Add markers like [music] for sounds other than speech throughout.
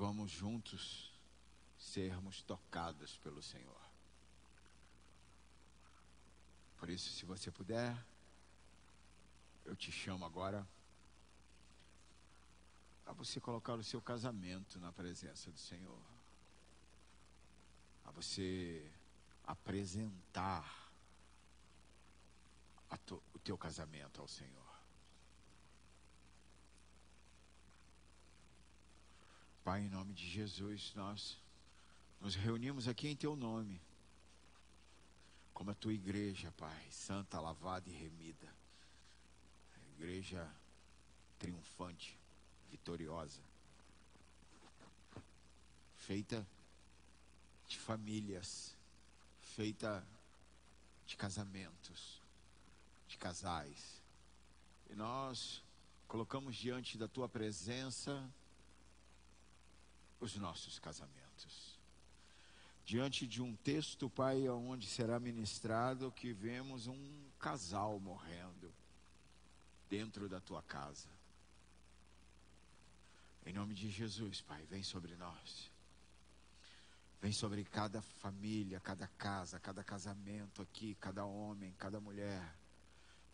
vamos juntos sermos tocados pelo Senhor. Por isso, se você puder, eu te chamo agora a você colocar o seu casamento na presença do Senhor, a você apresentar to, o teu casamento ao Senhor. Pai, em nome de Jesus, nós nos reunimos aqui em Teu nome, como a Tua igreja, Pai, santa, lavada e remida, a igreja triunfante, vitoriosa, feita de famílias, feita de casamentos, de casais. E nós colocamos diante da tua presença os nossos casamentos. Diante de um texto, Pai, onde será ministrado que vemos um casal morrendo dentro da tua casa. Em nome de Jesus, Pai, vem sobre nós. Vem sobre cada família, cada casa, cada casamento aqui, cada homem, cada mulher.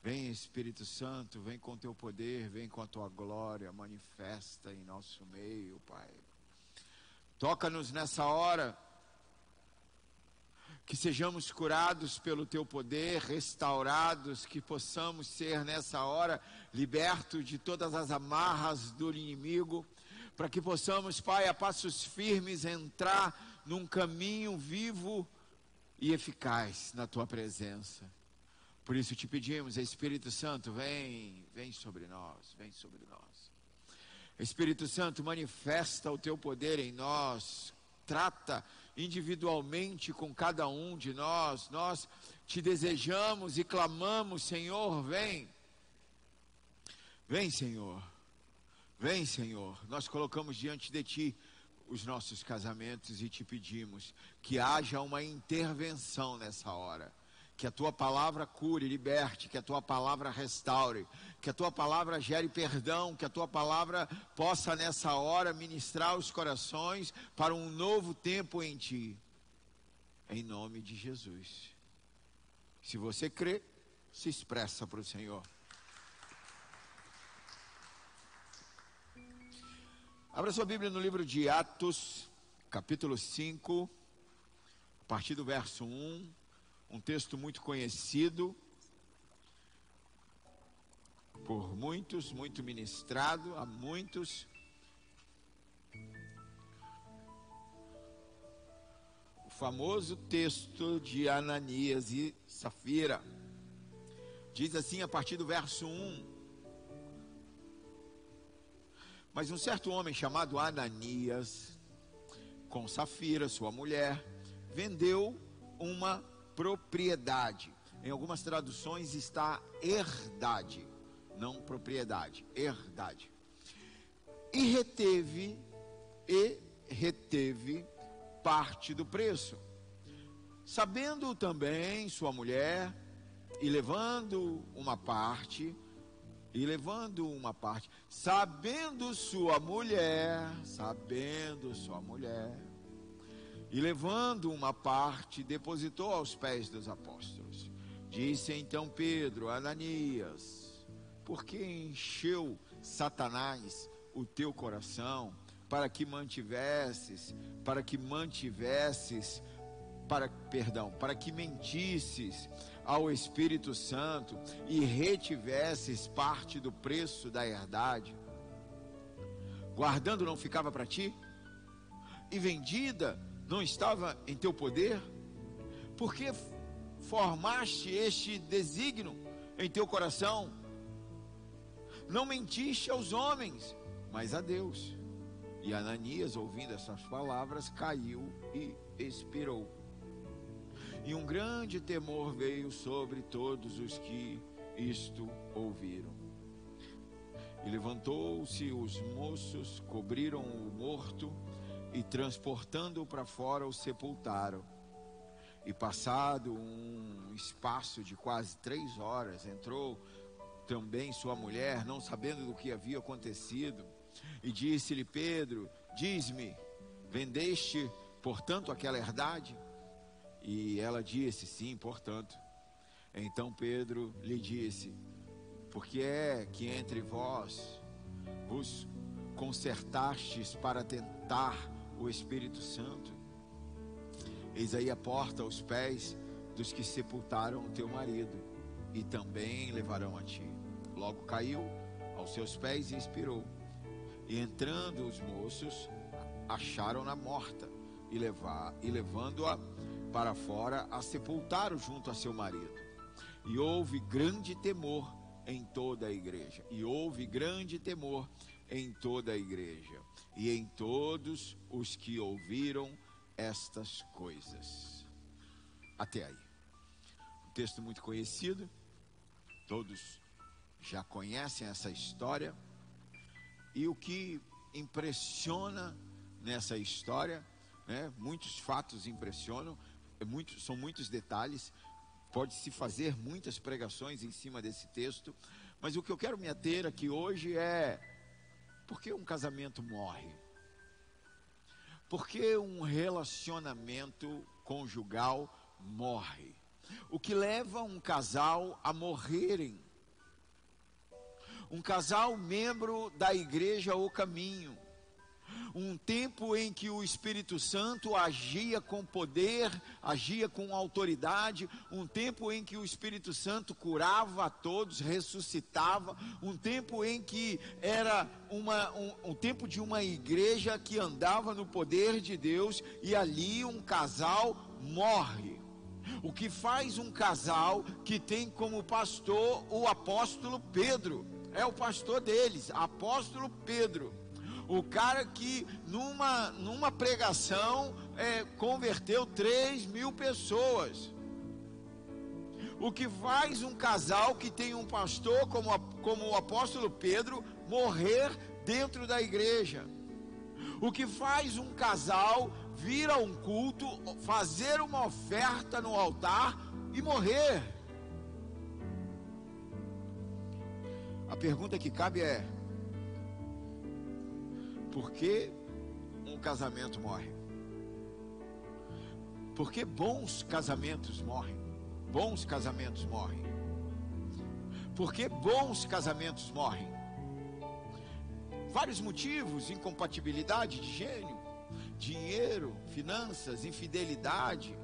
Vem Espírito Santo, vem com teu poder, vem com a tua glória, manifesta em nosso meio, Pai. Toca-nos nessa hora, que sejamos curados pelo teu poder, restaurados, que possamos ser nessa hora libertos de todas as amarras do inimigo, para que possamos, Pai, a passos firmes entrar num caminho vivo e eficaz na tua presença. Por isso te pedimos, Espírito Santo, vem, vem sobre nós, vem sobre nós. Espírito Santo, manifesta o teu poder em nós, trata individualmente com cada um de nós. Nós te desejamos e clamamos, Senhor, vem. Vem, Senhor. Vem, Senhor. Nós colocamos diante de ti os nossos casamentos e te pedimos que haja uma intervenção nessa hora que a tua palavra cure, liberte, que a tua palavra restaure, que a tua palavra gere perdão, que a tua palavra possa nessa hora ministrar os corações para um novo tempo em ti. Em nome de Jesus. Se você crê, se expressa para o Senhor. Abra sua Bíblia no livro de Atos, capítulo 5, a partir do verso 1 um texto muito conhecido por muitos, muito ministrado a muitos. O famoso texto de Ananias e Safira. Diz assim a partir do verso 1. Mas um certo homem chamado Ananias, com Safira, sua mulher, vendeu uma propriedade. Em algumas traduções está herdade, não propriedade, herdade. E reteve e reteve parte do preço. Sabendo também sua mulher e levando uma parte e levando uma parte, sabendo sua mulher, sabendo sua mulher, e levando uma parte, depositou aos pés dos apóstolos. Disse então Pedro, Ananias, por que encheu Satanás o teu coração para que mantivesses, para que mantivesses, para perdão, para que mentisses ao Espírito Santo e retivesses parte do preço da herdade? Guardando não ficava para ti? E vendida não estava em teu poder? Porque formaste este desígnio em teu coração? Não mentiste aos homens, mas a Deus. E Ananias, ouvindo essas palavras, caiu e expirou. E um grande temor veio sobre todos os que isto ouviram. E levantou-se os moços, cobriram o morto e transportando-o para fora o sepultaram. E passado um espaço de quase três horas, entrou também sua mulher, não sabendo do que havia acontecido, e disse-lhe: Pedro, Diz-me, vendeste, portanto, aquela herdade? E ela disse: Sim, portanto. Então Pedro lhe disse: Porque é que entre vós vos consertastes para tentar o Espírito Santo? Eis aí a porta aos pés dos que sepultaram o teu marido, e também levarão a ti. Logo caiu aos seus pés e expirou. E entrando os moços, acharam-na morta, e, e levando-a para fora, a sepultaram junto a seu marido. E houve grande temor em toda a igreja. E houve grande temor em toda a igreja. E em todos os que ouviram estas coisas. Até aí. Um texto muito conhecido, todos já conhecem essa história. E o que impressiona nessa história, né, muitos fatos impressionam, é são muitos detalhes, pode-se fazer muitas pregações em cima desse texto, mas o que eu quero me ater aqui hoje é por que um casamento morre? Por que um relacionamento conjugal morre? O que leva um casal a morrerem? Um casal membro da igreja O Caminho um tempo em que o Espírito Santo agia com poder, agia com autoridade, um tempo em que o Espírito Santo curava a todos, ressuscitava, um tempo em que era uma, um, um tempo de uma igreja que andava no poder de Deus e ali um casal morre. O que faz um casal que tem como pastor o apóstolo Pedro, é o pastor deles, apóstolo Pedro o cara que numa, numa pregação é, converteu 3 mil pessoas. O que faz um casal que tem um pastor como, como o apóstolo Pedro morrer dentro da igreja. O que faz um casal vir a um culto, fazer uma oferta no altar e morrer. A pergunta que cabe é: por que um casamento morre? Porque bons casamentos morrem. Bons casamentos morrem. Porque bons casamentos morrem. Vários motivos: incompatibilidade de gênio, dinheiro, finanças, infidelidade.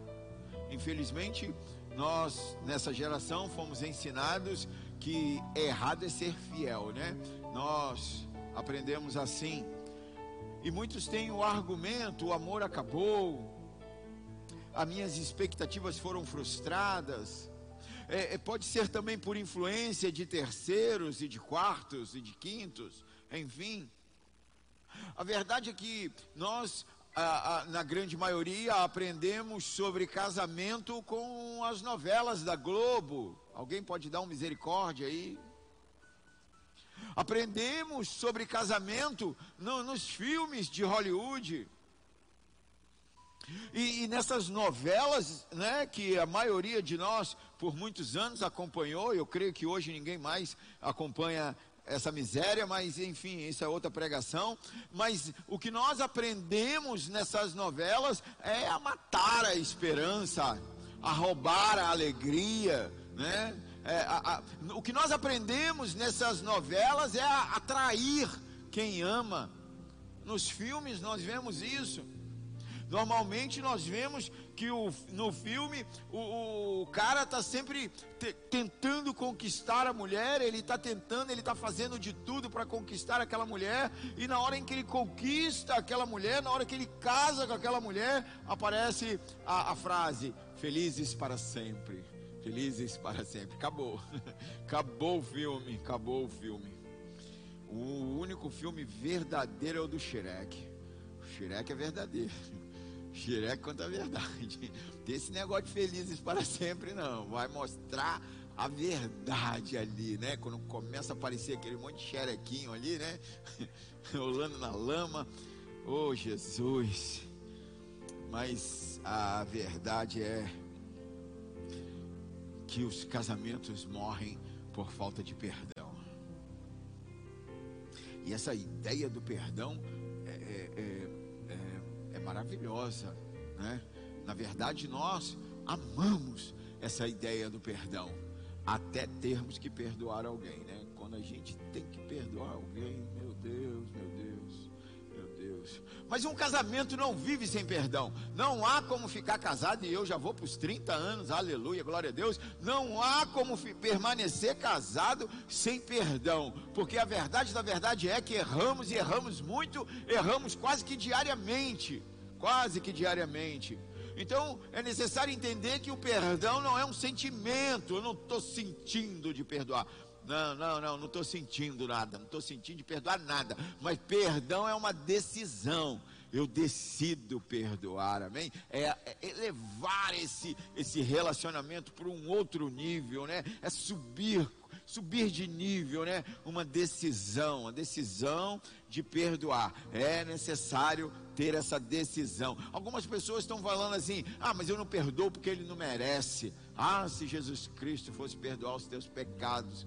Infelizmente, nós nessa geração fomos ensinados que errado é ser fiel, né? Nós aprendemos assim e muitos têm o argumento: o amor acabou, as minhas expectativas foram frustradas. É, é, pode ser também por influência de terceiros e de quartos e de quintos, enfim. A verdade é que nós, a, a, na grande maioria, aprendemos sobre casamento com as novelas da Globo. Alguém pode dar um misericórdia aí? Aprendemos sobre casamento no, nos filmes de Hollywood. E, e, nessas novelas, né, que a maioria de nós por muitos anos acompanhou, eu creio que hoje ninguém mais acompanha essa miséria, mas enfim, isso é outra pregação. Mas o que nós aprendemos nessas novelas é a matar a esperança, a roubar a alegria, né? É, a, a, o que nós aprendemos nessas novelas é a atrair quem ama. Nos filmes nós vemos isso. Normalmente nós vemos que o, no filme o, o cara está sempre te, tentando conquistar a mulher, ele está tentando, ele está fazendo de tudo para conquistar aquela mulher, e na hora em que ele conquista aquela mulher, na hora que ele casa com aquela mulher, aparece a, a frase: felizes para sempre. Felizes para sempre. Acabou. [laughs] Acabou o filme. Acabou o filme. O único filme verdadeiro é o do Shrek. O Shrek é verdadeiro. [laughs] Shrek conta a verdade. [laughs] Tem esse negócio de felizes para sempre, não. Vai mostrar a verdade ali, né? Quando começa a aparecer aquele monte de xerequinho ali, né? Rolando na lama. Oh, Jesus. Mas a verdade é que os casamentos morrem por falta de perdão. E essa ideia do perdão, é, é, é, é, é maravilhosa, né? Na verdade, nós amamos essa ideia do perdão, até termos que perdoar alguém, né? Quando a gente tem que perdoar alguém, meu Deus, meu Deus, meu Deus. Mas um casamento não vive sem perdão. Não há como ficar casado, e eu já vou para os 30 anos, aleluia, glória a Deus. Não há como permanecer casado sem perdão, porque a verdade da verdade é que erramos e erramos muito, erramos quase que diariamente quase que diariamente. Então é necessário entender que o perdão não é um sentimento, eu não estou sentindo de perdoar. Não, não, não, não estou sentindo nada, não estou sentindo de perdoar nada. Mas perdão é uma decisão. Eu decido perdoar, amém? É, é elevar esse, esse relacionamento para um outro nível, né? É subir subir de nível, né? Uma decisão, uma decisão de perdoar. É necessário ter essa decisão. Algumas pessoas estão falando assim: ah, mas eu não perdoo porque ele não merece. Ah, se Jesus Cristo fosse perdoar os teus pecados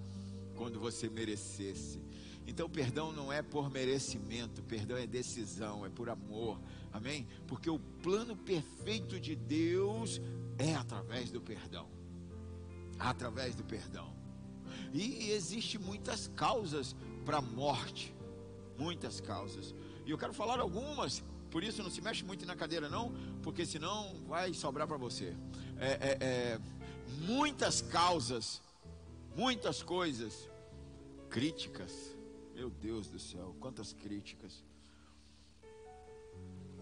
quando você merecesse. Então, perdão não é por merecimento, perdão é decisão, é por amor, amém? Porque o plano perfeito de Deus é através do perdão. Através do perdão. E existe muitas causas para a morte, muitas causas. E eu quero falar algumas, por isso não se mexe muito na cadeira não, porque senão vai sobrar para você. É, é, é, muitas causas, muitas coisas, críticas. Meu Deus do céu, quantas críticas.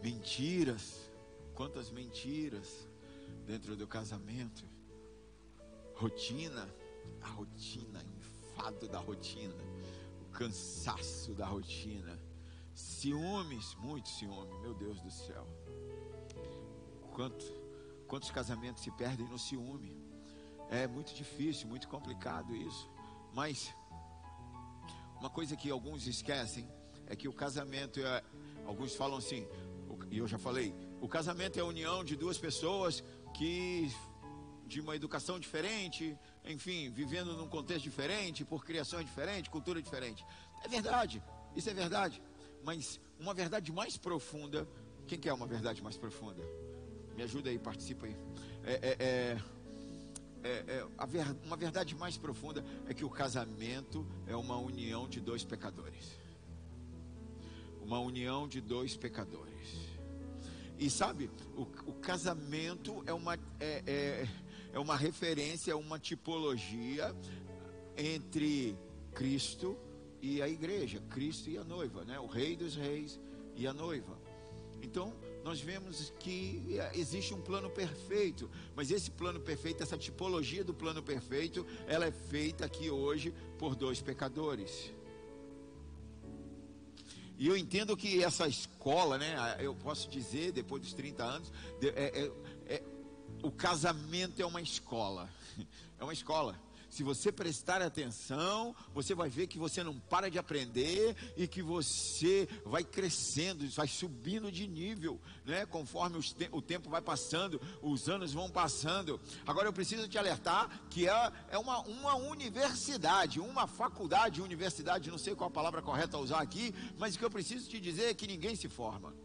Mentiras, quantas mentiras dentro do casamento. Rotina a rotina, enfado da rotina, o cansaço da rotina, ciúmes, muito ciúme, meu Deus do céu. Quanto, quantos casamentos se perdem no ciúme? É muito difícil, muito complicado isso. Mas uma coisa que alguns esquecem é que o casamento é, alguns falam assim, e eu já falei, o casamento é a união de duas pessoas que de uma educação diferente, enfim, vivendo num contexto diferente, por criações diferentes, cultura diferente. É verdade, isso é verdade. Mas uma verdade mais profunda, quem quer uma verdade mais profunda? Me ajuda aí, participa aí. É, é, é, é, é ver, uma verdade mais profunda é que o casamento é uma união de dois pecadores. Uma união de dois pecadores. E sabe, o, o casamento é uma. É, é, é uma referência, é uma tipologia entre Cristo e a igreja, Cristo e a noiva, né? O rei dos reis e a noiva. Então, nós vemos que existe um plano perfeito, mas esse plano perfeito, essa tipologia do plano perfeito, ela é feita aqui hoje por dois pecadores. E eu entendo que essa escola, né, eu posso dizer, depois dos 30 anos, é, é, é o casamento é uma escola. [laughs] É uma escola. Se você prestar atenção, você vai ver que você não para de aprender e que você vai crescendo, vai subindo de nível, né? Conforme te o tempo vai passando, os anos vão passando. Agora eu preciso te alertar que é, é uma, uma universidade, uma faculdade, universidade, não sei qual a palavra correta a usar aqui, mas o que eu preciso te dizer é que ninguém se forma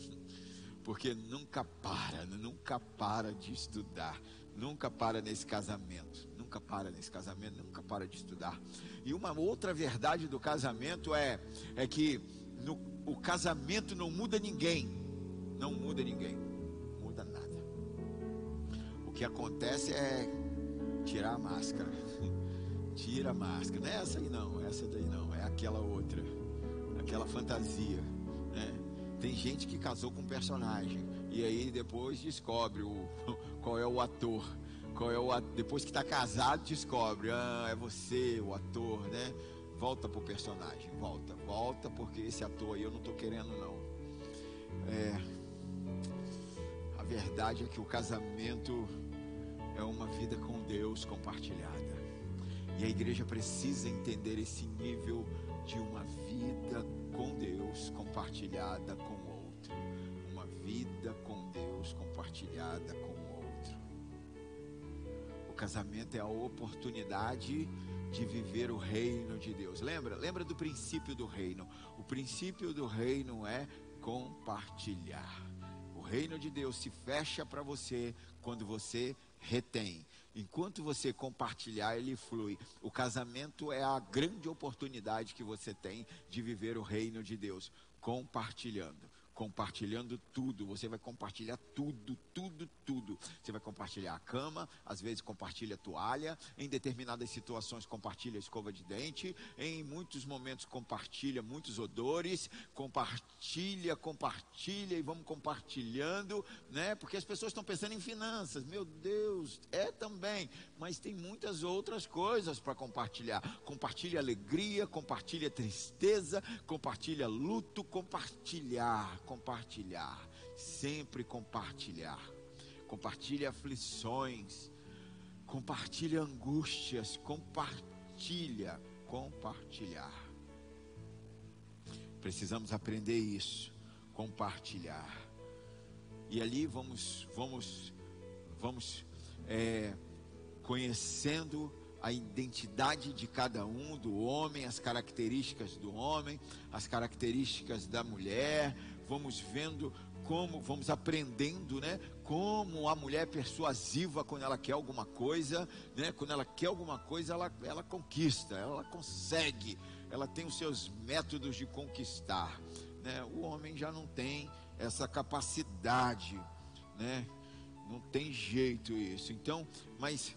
[laughs] porque nunca para, nunca para de estudar, nunca para nesse casamento, nunca para nesse casamento, nunca para de estudar. E uma outra verdade do casamento é, é que no, o casamento não muda ninguém, não muda ninguém, muda nada. O que acontece é tirar a máscara, [laughs] tira a máscara, não é essa aí não, essa daí não, é aquela outra, aquela fantasia, né? Tem gente que casou com um personagem e aí depois descobre o, [laughs] qual é o ator. Qual é o depois que está casado descobre, ah, é você o ator, né? Volta pro personagem, volta, volta porque esse ator aí eu não estou querendo não. É, a verdade é que o casamento é uma vida com Deus compartilhada. E a igreja precisa entender esse nível de uma vida com Deus compartilhada com o outro. Uma vida com Deus compartilhada com casamento é a oportunidade de viver o reino de Deus. Lembra? Lembra do princípio do reino? O princípio do reino é compartilhar. O reino de Deus se fecha para você quando você retém. Enquanto você compartilhar, ele flui. O casamento é a grande oportunidade que você tem de viver o reino de Deus, compartilhando compartilhando tudo. Você vai compartilhar tudo, tudo, tudo. Você vai compartilhar a cama, às vezes compartilha a toalha, em determinadas situações compartilha a escova de dente, em muitos momentos compartilha muitos odores, compartilha, compartilha e vamos compartilhando, né? Porque as pessoas estão pensando em finanças. Meu Deus, é também, mas tem muitas outras coisas para compartilhar. Compartilha alegria, compartilha tristeza, compartilha luto, compartilhar compartilhar, sempre compartilhar. Compartilhe aflições, compartilhe angústias, compartilha, compartilhar. Precisamos aprender isso, compartilhar. E ali vamos, vamos, vamos é, conhecendo a identidade de cada um, do homem, as características do homem, as características da mulher, vamos vendo como, vamos aprendendo, né? Como a mulher é persuasiva quando ela quer alguma coisa, né? Quando ela quer alguma coisa, ela, ela conquista, ela consegue, ela tem os seus métodos de conquistar, né? O homem já não tem essa capacidade, né? Não tem jeito isso. Então, mas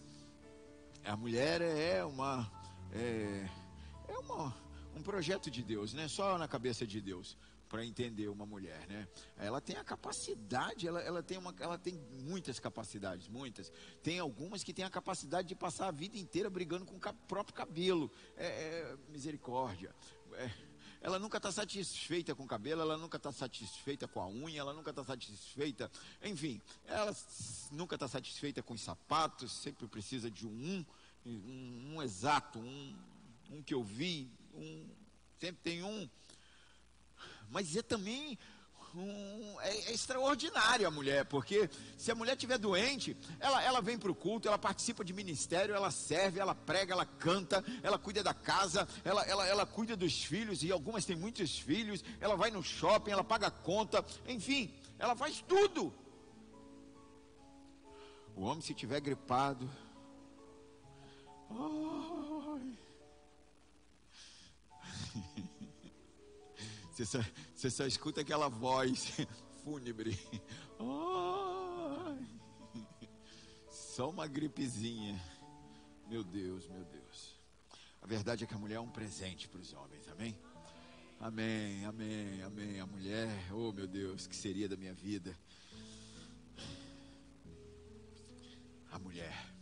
a mulher é uma é, é uma, um projeto de Deus, né? Só na cabeça de Deus para entender uma mulher, né? Ela tem a capacidade, ela, ela, tem uma, ela tem muitas capacidades, muitas. Tem algumas que têm a capacidade de passar a vida inteira brigando com o próprio cabelo. É, é misericórdia. É, ela nunca está satisfeita com o cabelo, ela nunca está satisfeita com a unha, ela nunca está satisfeita, enfim, ela nunca está satisfeita com os sapatos, sempre precisa de um, um, um exato, um, um que eu vi, um, sempre tem um mas é também um, é, é extraordinária a mulher, porque se a mulher estiver doente, ela, ela vem para o culto, ela participa de ministério, ela serve, ela prega, ela canta, ela cuida da casa, ela, ela, ela cuida dos filhos, e algumas têm muitos filhos, ela vai no shopping, ela paga conta, enfim, ela faz tudo. O homem, se tiver gripado, ai, Você só, você só escuta aquela voz [laughs] fúnebre. Ai, só uma gripezinha. Meu Deus, meu Deus. A verdade é que a mulher é um presente para os homens, amém? Amém, amém, amém. A mulher, oh meu Deus, que seria da minha vida? A mulher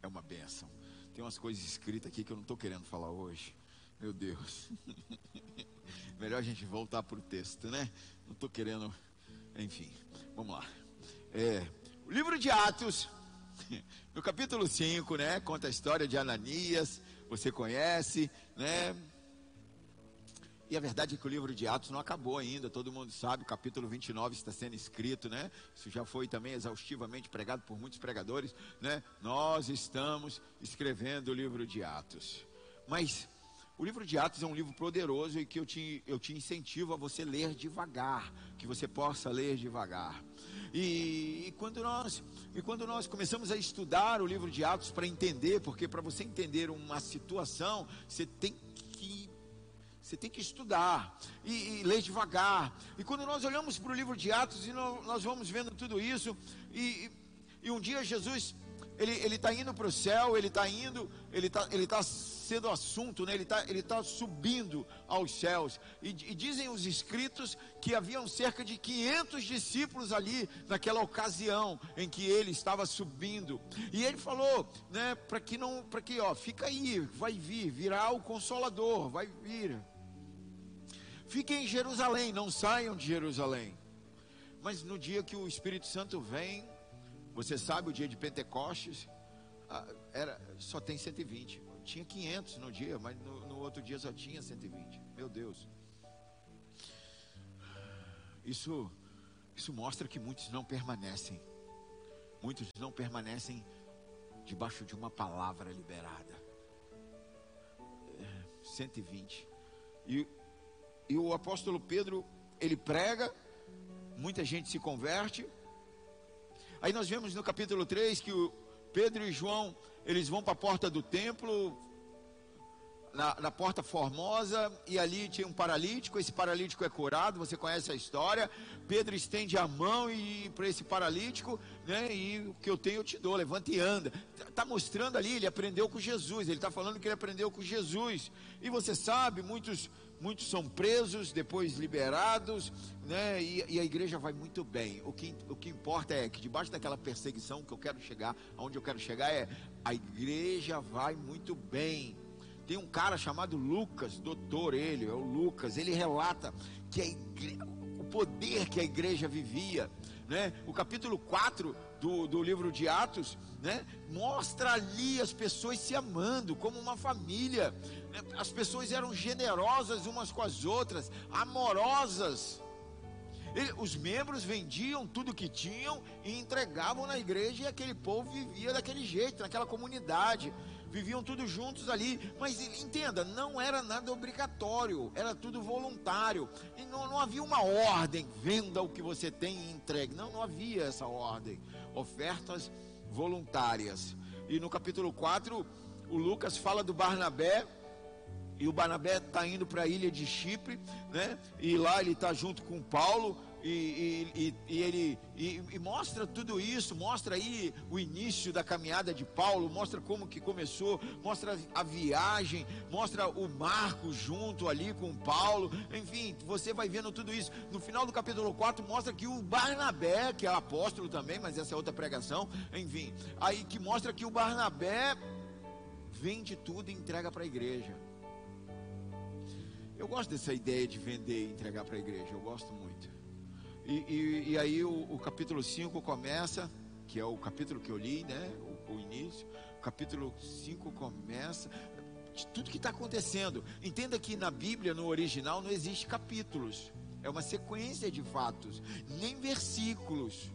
é uma bênção. Tem umas coisas escritas aqui que eu não estou querendo falar hoje. Meu Deus. [laughs] Melhor a gente voltar para o texto, né? Não estou querendo. Enfim, vamos lá. É, o livro de Atos, [laughs] no capítulo 5, né? Conta a história de Ananias. Você conhece, né? E a verdade é que o livro de Atos não acabou ainda, todo mundo sabe, o capítulo 29 está sendo escrito, né? Isso já foi também exaustivamente pregado por muitos pregadores, né? Nós estamos escrevendo o livro de Atos. Mas o livro de Atos é um livro poderoso e que eu te, eu te incentivo a você ler devagar, que você possa ler devagar. E, e, quando nós, e quando nós começamos a estudar o livro de Atos para entender, porque para você entender uma situação, você tem que você tem que estudar e, e ler devagar. E quando nós olhamos para o livro de Atos e nós, nós vamos vendo tudo isso, e, e um dia Jesus ele está indo para o céu, ele está indo, ele está ele tá sendo assunto, né? ele está ele tá subindo aos céus. E, e, dizem os escritos que haviam cerca de 500 discípulos ali naquela ocasião em que ele estava subindo. E ele falou, né, para que não, para que, ó, fica aí, vai vir, virá o consolador, vai vir. Fiquem em Jerusalém, não saiam de Jerusalém. Mas no dia que o Espírito Santo vem, você sabe o dia de Pentecostes? Ah, era, só tem 120. Tinha 500 no dia, mas no, no outro dia só tinha 120. Meu Deus. Isso, isso mostra que muitos não permanecem. Muitos não permanecem debaixo de uma palavra liberada. É, 120. E, e o apóstolo Pedro ele prega, muita gente se converte. Aí nós vemos no capítulo 3 que o Pedro e João, eles vão para a porta do templo, na, na, porta formosa, e ali tinha um paralítico, esse paralítico é curado, você conhece a história. Pedro estende a mão e para esse paralítico, né? E o que eu tenho eu te dou, levanta e anda. Está mostrando ali, ele aprendeu com Jesus, ele está falando que ele aprendeu com Jesus. E você sabe, muitos, muitos são presos, depois liberados, né? E, e, a igreja vai muito bem. O que, o que importa é que debaixo daquela perseguição que eu quero chegar, aonde eu quero chegar é a igreja vai muito bem tem um cara chamado Lucas, doutor, ele, é o Lucas, ele relata que igreja, o poder que a igreja vivia, né? O capítulo 4 do, do livro de Atos, né? Mostra ali as pessoas se amando como uma família. Né? As pessoas eram generosas umas com as outras, amorosas. Ele, os membros vendiam tudo que tinham e entregavam na igreja e aquele povo vivia daquele jeito, naquela comunidade viviam tudo juntos ali. Mas entenda, não era nada obrigatório, era tudo voluntário. E não, não havia uma ordem, venda o que você tem e entregue. Não, não havia essa ordem. Ofertas voluntárias. E no capítulo 4, o Lucas fala do Barnabé. E o Barnabé está indo para a ilha de Chipre, né? E lá ele está junto com Paulo e, e, e ele e, mostra tudo isso, mostra aí o início da caminhada de Paulo, mostra como que começou, mostra a viagem, mostra o Marco junto ali com Paulo, enfim, você vai vendo tudo isso. No final do capítulo 4 mostra que o Barnabé, que é apóstolo também, mas essa é outra pregação, enfim, aí que mostra que o Barnabé vende tudo e entrega para a igreja. Eu gosto dessa ideia de vender e entregar para a igreja, eu gosto muito. E, e, e aí o, o, capítulo 5 começa, que é o capítulo que eu li, né? O, o início. O capítulo 5 começa de tudo que está acontecendo. Entenda que na Bíblia, no original, não existe capítulos. É uma sequência de fatos, nem versículos.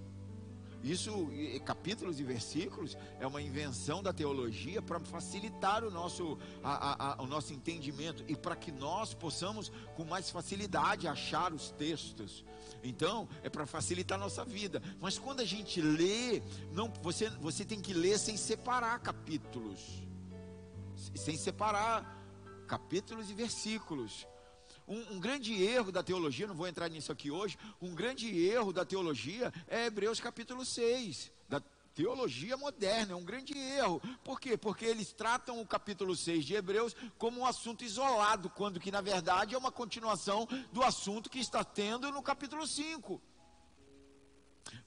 Isso, capítulos e versículos, é uma invenção da teologia para facilitar o nosso, a, a, o nosso entendimento e para que nós possamos com mais facilidade achar os textos. Então, é para facilitar a nossa vida. Mas quando a gente lê, não, você, você tem que ler sem separar capítulos, sem separar capítulos e versículos. Um, um, grande erro da teologia, não vou entrar nisso aqui hoje, um grande erro da teologia é Hebreus capítulo 6, da teologia moderna, é um grande erro. Por quê? Porque eles tratam o capítulo 6 de Hebreus como um assunto isolado, quando que na verdade é uma continuação do assunto que está tendo no capítulo 5.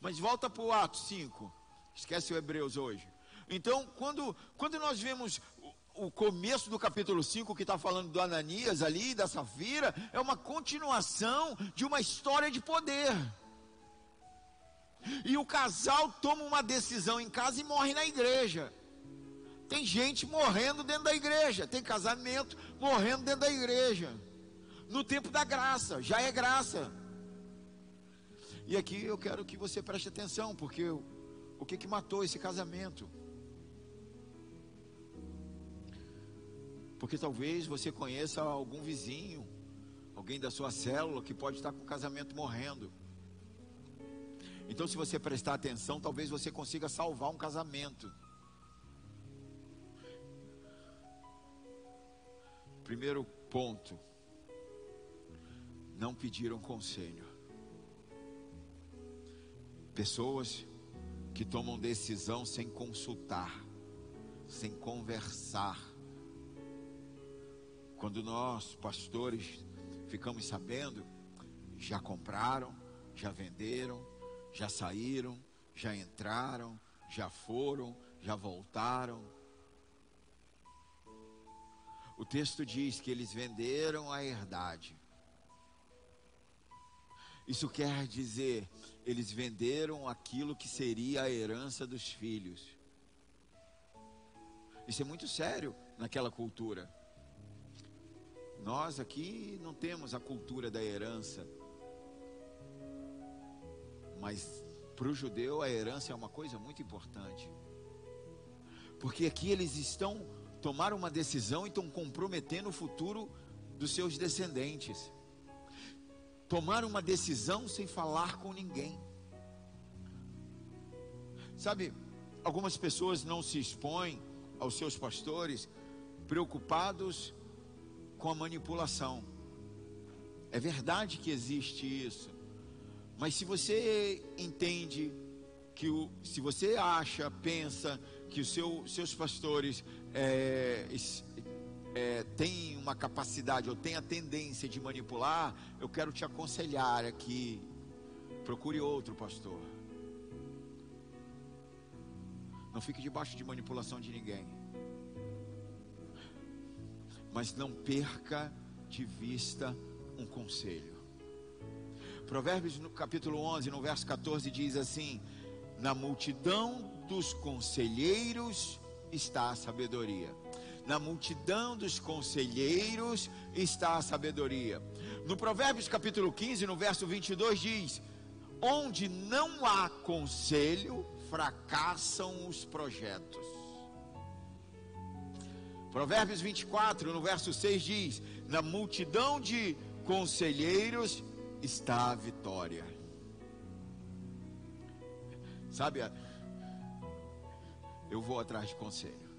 Mas volta para o Atos 5, esquece o Hebreus hoje. Então, quando, quando nós vemos o começo do capítulo 5, que está falando do Ananias ali, da Safira, é uma continuação de uma história de poder. E o casal toma uma decisão em casa e morre na igreja. Tem gente morrendo dentro da igreja, tem casamento morrendo dentro da igreja. No tempo da graça, já é graça. E aqui eu quero que você preste atenção, porque o que, que matou esse casamento? Porque talvez você conheça algum vizinho, alguém da sua célula que pode estar com o casamento morrendo. Então, se você prestar atenção, talvez você consiga salvar um casamento. Primeiro ponto: não pediram conselho. Pessoas que tomam decisão sem consultar, sem conversar quando nós, pastores, ficamos sabendo, já compraram, já venderam, já saíram, já entraram, já foram, já voltaram. O texto diz que eles venderam a herdade. Isso quer dizer, eles venderam aquilo que seria a herança dos filhos. Isso é muito sério naquela cultura. Nós aqui não temos a cultura da herança. Mas para o judeu a herança é uma coisa muito importante. Porque aqui eles estão tomaram uma decisão e estão comprometendo o futuro dos seus descendentes. tomar uma decisão sem falar com ninguém. Sabe, algumas pessoas não se expõem aos seus pastores preocupados com a manipulação. É verdade que existe isso. Mas se você entende que o, se você acha, pensa que os seu, seus pastores é, é, têm uma capacidade ou têm a tendência de manipular, eu quero te aconselhar aqui. Procure outro pastor. Não fique debaixo de manipulação de ninguém. Mas não perca de vista um conselho. Provérbios no capítulo 11, no verso 14 diz assim: Na multidão dos conselheiros está a sabedoria. Na multidão dos conselheiros está a sabedoria. No Provérbios capítulo 15, no verso 22 diz: Onde não há conselho, fracassam os projetos. Provérbios 24, no verso 6 diz: Na multidão de conselheiros está a vitória. Sabe, eu vou atrás de conselho.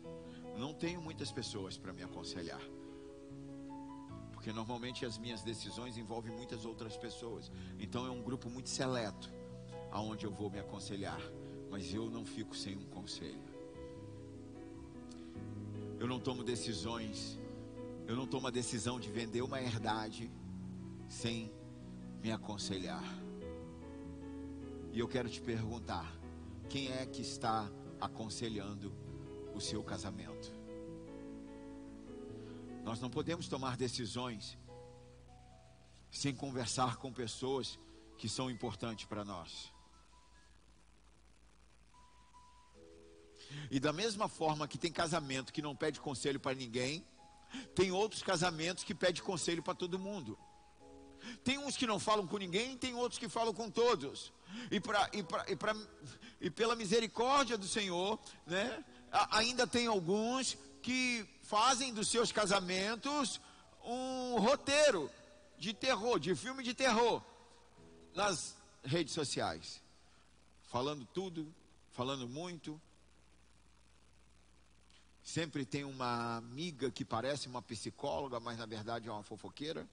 Não tenho muitas pessoas para me aconselhar. Porque normalmente as minhas decisões envolvem muitas outras pessoas. Então é um grupo muito seleto aonde eu vou me aconselhar, mas eu não fico sem um conselho. Eu não tomo decisões, eu não tomo a decisão de vender uma herdade sem me aconselhar. E eu quero te perguntar: quem é que está aconselhando o seu casamento? Nós não podemos tomar decisões sem conversar com pessoas que são importantes para nós. E da mesma forma que tem casamento que não pede conselho para ninguém, tem outros casamentos que pede conselho para todo mundo. Tem uns que não falam com ninguém, tem outros que falam com todos. E, pra, e, pra, e, pra, e pela misericórdia do Senhor, né, ainda tem alguns que fazem dos seus casamentos um roteiro de terror, de filme de terror, nas redes sociais. Falando tudo, falando muito. Sempre tem uma amiga que parece uma psicóloga, mas na verdade é uma fofoqueira.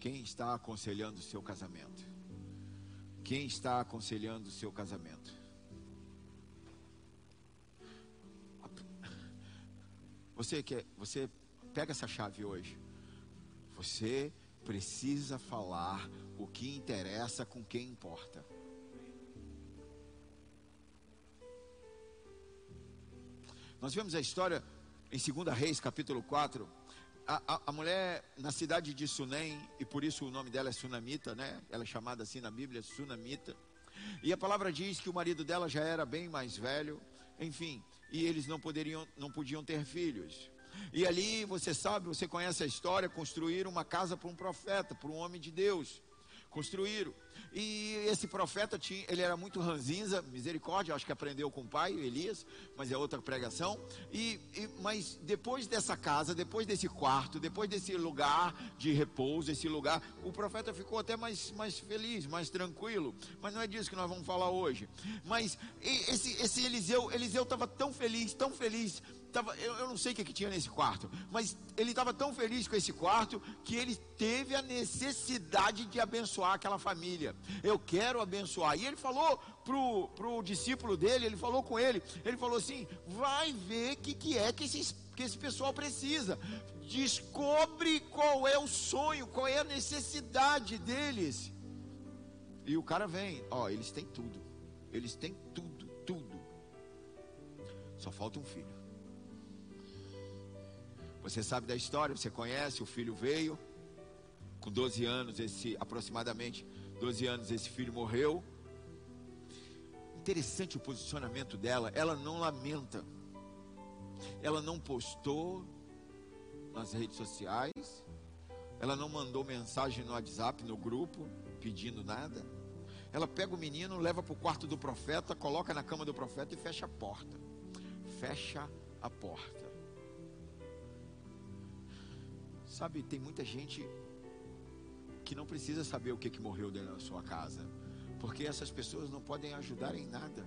Quem está aconselhando o seu casamento? Quem está aconselhando o seu casamento? Você quer, você pega essa chave hoje. Você precisa falar o que interessa com quem importa. Nós vemos a história em 2 Reis, capítulo 4, a, a, a, mulher na cidade de Sunem, e por isso o nome dela é Sunamita, né? Ela é chamada assim na Bíblia, Sunamita. E a palavra diz que o marido dela já era bem mais velho, enfim, e eles não poderiam, não podiam ter filhos. E ali, você sabe, você conhece a história, construíram uma casa para um profeta, para um homem de Deus. Construíram. E esse profeta tinha, ele era muito ranzinza, misericórdia, acho que aprendeu com o pai, Elias, mas é outra pregação. E, e, mas depois dessa casa, depois desse quarto, depois desse lugar de repouso, esse lugar, o profeta ficou até mais, mais feliz, mais tranquilo. Mas não é disso que nós vamos falar hoje. Mas esse, esse Eliseu, Eliseu estava tão feliz, tão feliz, tava, eu, eu não sei o que, que tinha nesse quarto, mas ele estava tão feliz com esse quarto que ele teve a necessidade de abençoar aquela família. Eu quero abençoar. E ele falou pro, pro discípulo dele, ele falou com ele, ele falou assim: vai ver o que, que é que, esses, que esse pessoal precisa. Descobre qual é o sonho, qual é a necessidade deles. E o cara vem, ó, eles têm tudo. Eles têm tudo, tudo. Só falta um filho. Você sabe da história, você conhece, o filho veio, com 12 anos, esse aproximadamente 12 anos, esse filho morreu. Interessante o posicionamento dela, ela não lamenta. Ela não postou nas redes sociais, ela não mandou mensagem no WhatsApp, no grupo, pedindo nada. Ela pega o menino, leva para o quarto do profeta, coloca na cama do profeta e fecha a porta. Fecha a porta. Sabe, tem muita gente que não precisa saber o que, que morreu dentro da sua casa, porque essas pessoas não podem ajudar em nada.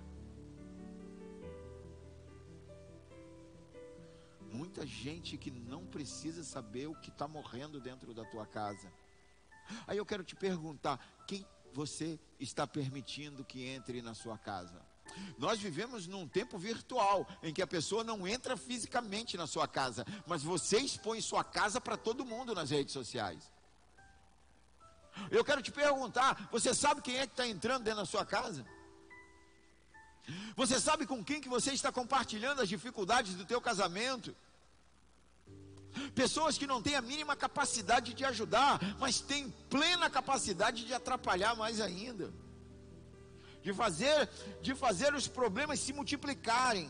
Muita gente que não precisa saber o que está morrendo dentro da tua casa. Aí eu quero te perguntar: quem você está permitindo que entre na sua casa? Nós vivemos num tempo virtual em que a pessoa não entra fisicamente na sua casa, mas você expõe sua casa para todo mundo nas redes sociais. Eu quero te perguntar: você sabe quem é que está entrando dentro da sua casa? Você sabe com quem que você está compartilhando as dificuldades do teu casamento? Pessoas que não têm a mínima capacidade de ajudar, mas têm plena capacidade de atrapalhar mais ainda. De fazer, de fazer os problemas se multiplicarem.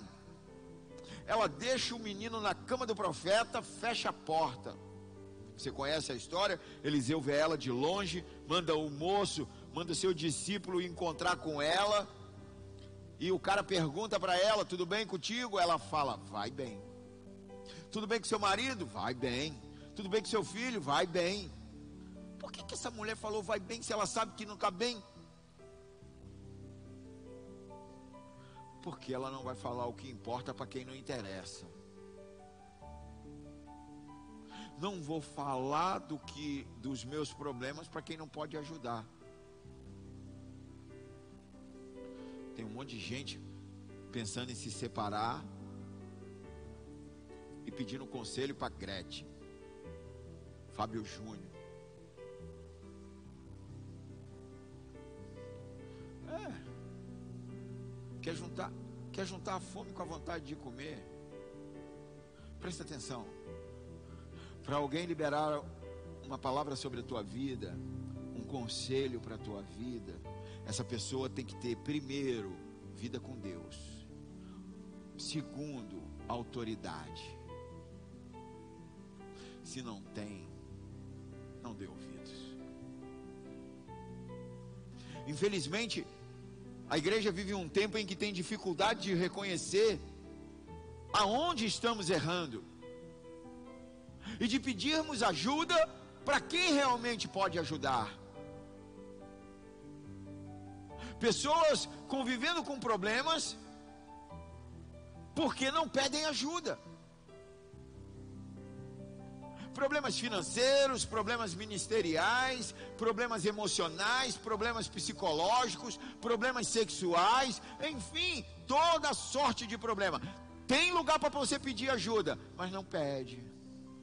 Ela deixa o menino na cama do profeta, fecha a porta. Você conhece a história? Eliseu vê ela de longe, manda o moço, manda seu discípulo encontrar com ela. E o cara pergunta para ela: Tudo bem contigo? Ela fala: Vai bem. Tudo bem com seu marido? Vai bem. Tudo bem com seu filho? Vai bem. Por que, que essa mulher falou vai bem se ela sabe que não está bem? Porque ela não vai falar o que importa para quem não interessa. Não vou falar do que dos meus problemas para quem não pode ajudar. Tem um monte de gente pensando em se separar e pedindo conselho para Gretchen, Fábio Júnior. É. Quer juntar, quer juntar a fome com a vontade de comer? Presta atenção. Para alguém liberar uma palavra sobre a tua vida, um conselho para a tua vida, essa pessoa tem que ter primeiro vida com Deus. Segundo, autoridade. Se não tem, não dê ouvidos. Infelizmente, a igreja vive um tempo em que tem dificuldade de reconhecer aonde estamos errando e de pedirmos ajuda para quem realmente pode ajudar. Pessoas convivendo com problemas porque não pedem ajuda problemas financeiros, problemas ministeriais, problemas emocionais, problemas psicológicos, problemas sexuais, enfim, toda sorte de problema. Tem lugar para você pedir ajuda, mas não pede.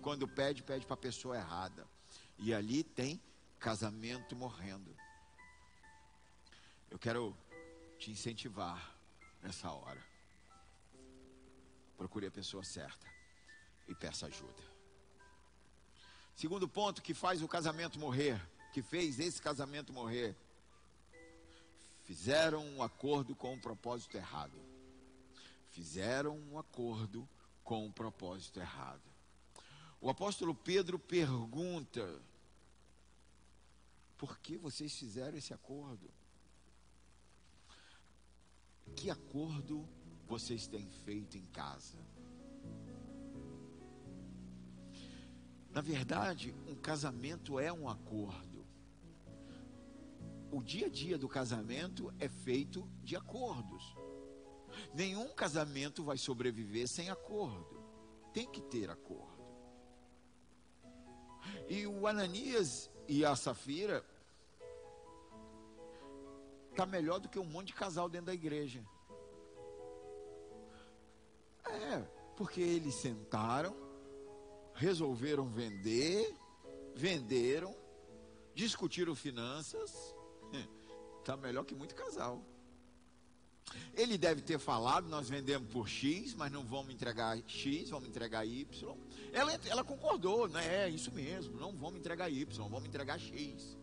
Quando pede, pede para a pessoa errada. E ali tem casamento morrendo. Eu quero te incentivar nessa hora. Procure a pessoa certa e peça ajuda. Segundo ponto que faz o casamento morrer, que fez esse casamento morrer. Fizeram um acordo com um propósito errado. Fizeram um acordo com um propósito errado. O apóstolo Pedro pergunta: Por que vocês fizeram esse acordo? Que acordo vocês têm feito em casa? Na verdade, um casamento é um acordo. O dia a dia do casamento é feito de acordos. Nenhum casamento vai sobreviver sem acordo. Tem que ter acordo. E o Ananias e a Safira tá melhor do que um monte de casal dentro da igreja. É, porque eles sentaram resolveram vender, venderam, discutiram finanças. Está [laughs] melhor que muito casal. Ele deve ter falado: nós vendemos por X, mas não vamos entregar X, vamos entregar Y. Ela, ela concordou, né? É isso mesmo, não vamos entregar Y, vamos entregar X.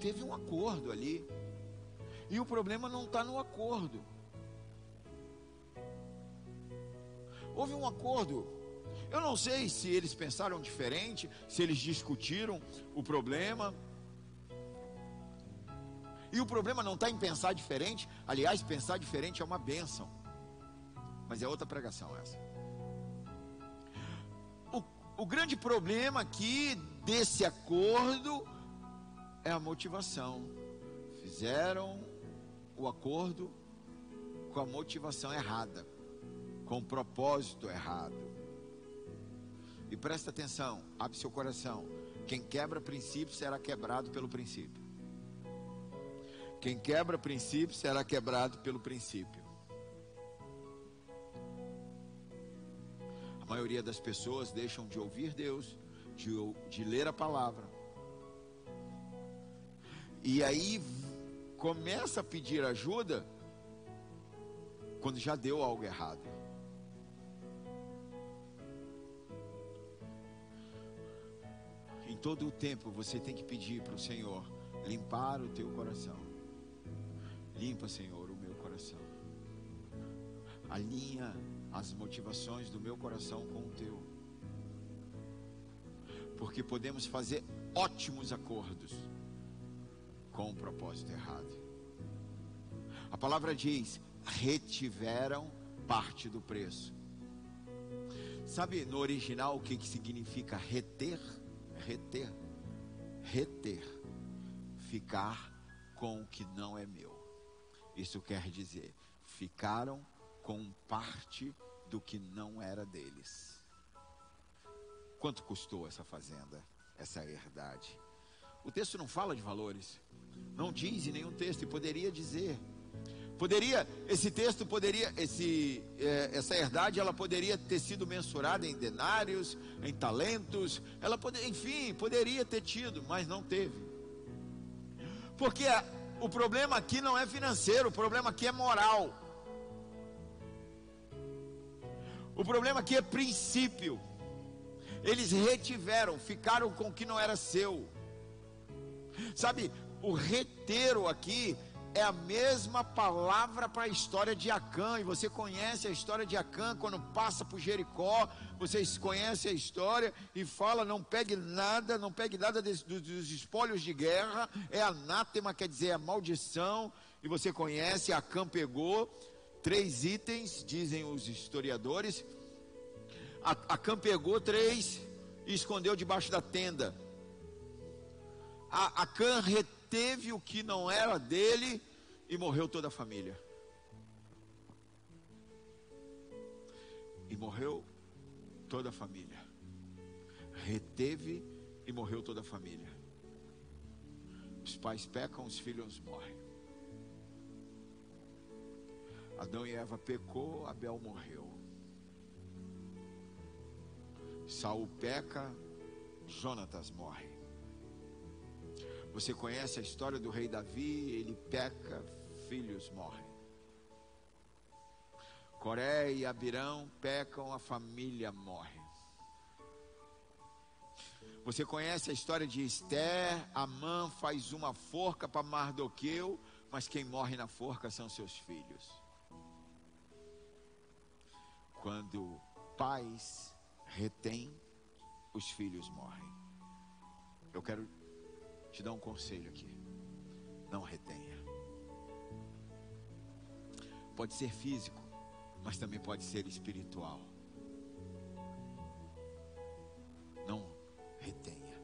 Teve um acordo ali. E o problema não está no acordo. Houve um acordo. Eu não sei se eles pensaram diferente, se eles discutiram o problema. E o problema não está em pensar diferente. Aliás, pensar diferente é uma benção. Mas é outra pregação essa. o grande problema aqui desse acordo é a motivação. Fizeram o acordo com a motivação errada, com propósito errado. E presta atenção, abre seu coração. Quem quebra princípio será quebrado pelo princípio. Quem quebra princípio será quebrado pelo princípio. A maioria das pessoas deixam de ouvir Deus, de, de ler a palavra. E aí começa a pedir ajuda quando já deu algo errado. Todo o tempo você tem que pedir para o Senhor limpar o teu coração. Limpa, Senhor, o meu coração. Alinha as motivações do meu coração com o teu. Porque podemos fazer ótimos acordos com o propósito errado. A palavra diz: retiveram parte do preço. Sabe no original o que, que significa reter? Reter. Reter. Ficar com o que não é meu. Isso quer dizer, ficaram com parte do que não era deles. Quanto custou essa fazenda, essa herdade? O texto não fala de valores, não diz em nenhum texto, e poderia dizer, Poderia, esse texto poderia, esse, é, essa herdade, ela poderia ter sido mensurada em denários, em talentos, ela poder, enfim, poderia ter tido, mas não teve. Porque o problema aqui não é financeiro, o problema aqui é moral. O problema aqui é princípio. Eles retiveram, ficaram com o que não era seu. Sabe, o reteiro aqui é a mesma palavra para a história de Acã. E você conhece a história de Acã quando passa por Jericó. Vocês conhecem a história e fala: não pegue nada, não pegue nada dos, dos espólios de guerra. É anátema, quer dizer, é maldição. E você conhece, Acã pegou três itens, dizem os historiadores. Acã pegou três e escondeu debaixo da tenda. Acã reteve o que não era dele e morreu toda a família. E morreu toda a família. Reteve e morreu toda a família. Os pais pecam, os filhos morrem. Adão e Eva pecou, Abel morreu. Saul peca, Jonatas morre. Você conhece a história do rei Davi, ele peca, filhos morrem. Coré e Abirão pecam, a família morre. Você conhece a história de Esther? Amã faz uma forca para Mardoqueu, mas quem morre na forca são seus filhos. Quando pais retêm, os filhos morrem. Eu quero te dar um conselho aqui. Não retenha. Pode ser físico, mas também pode ser espiritual. Não retenha.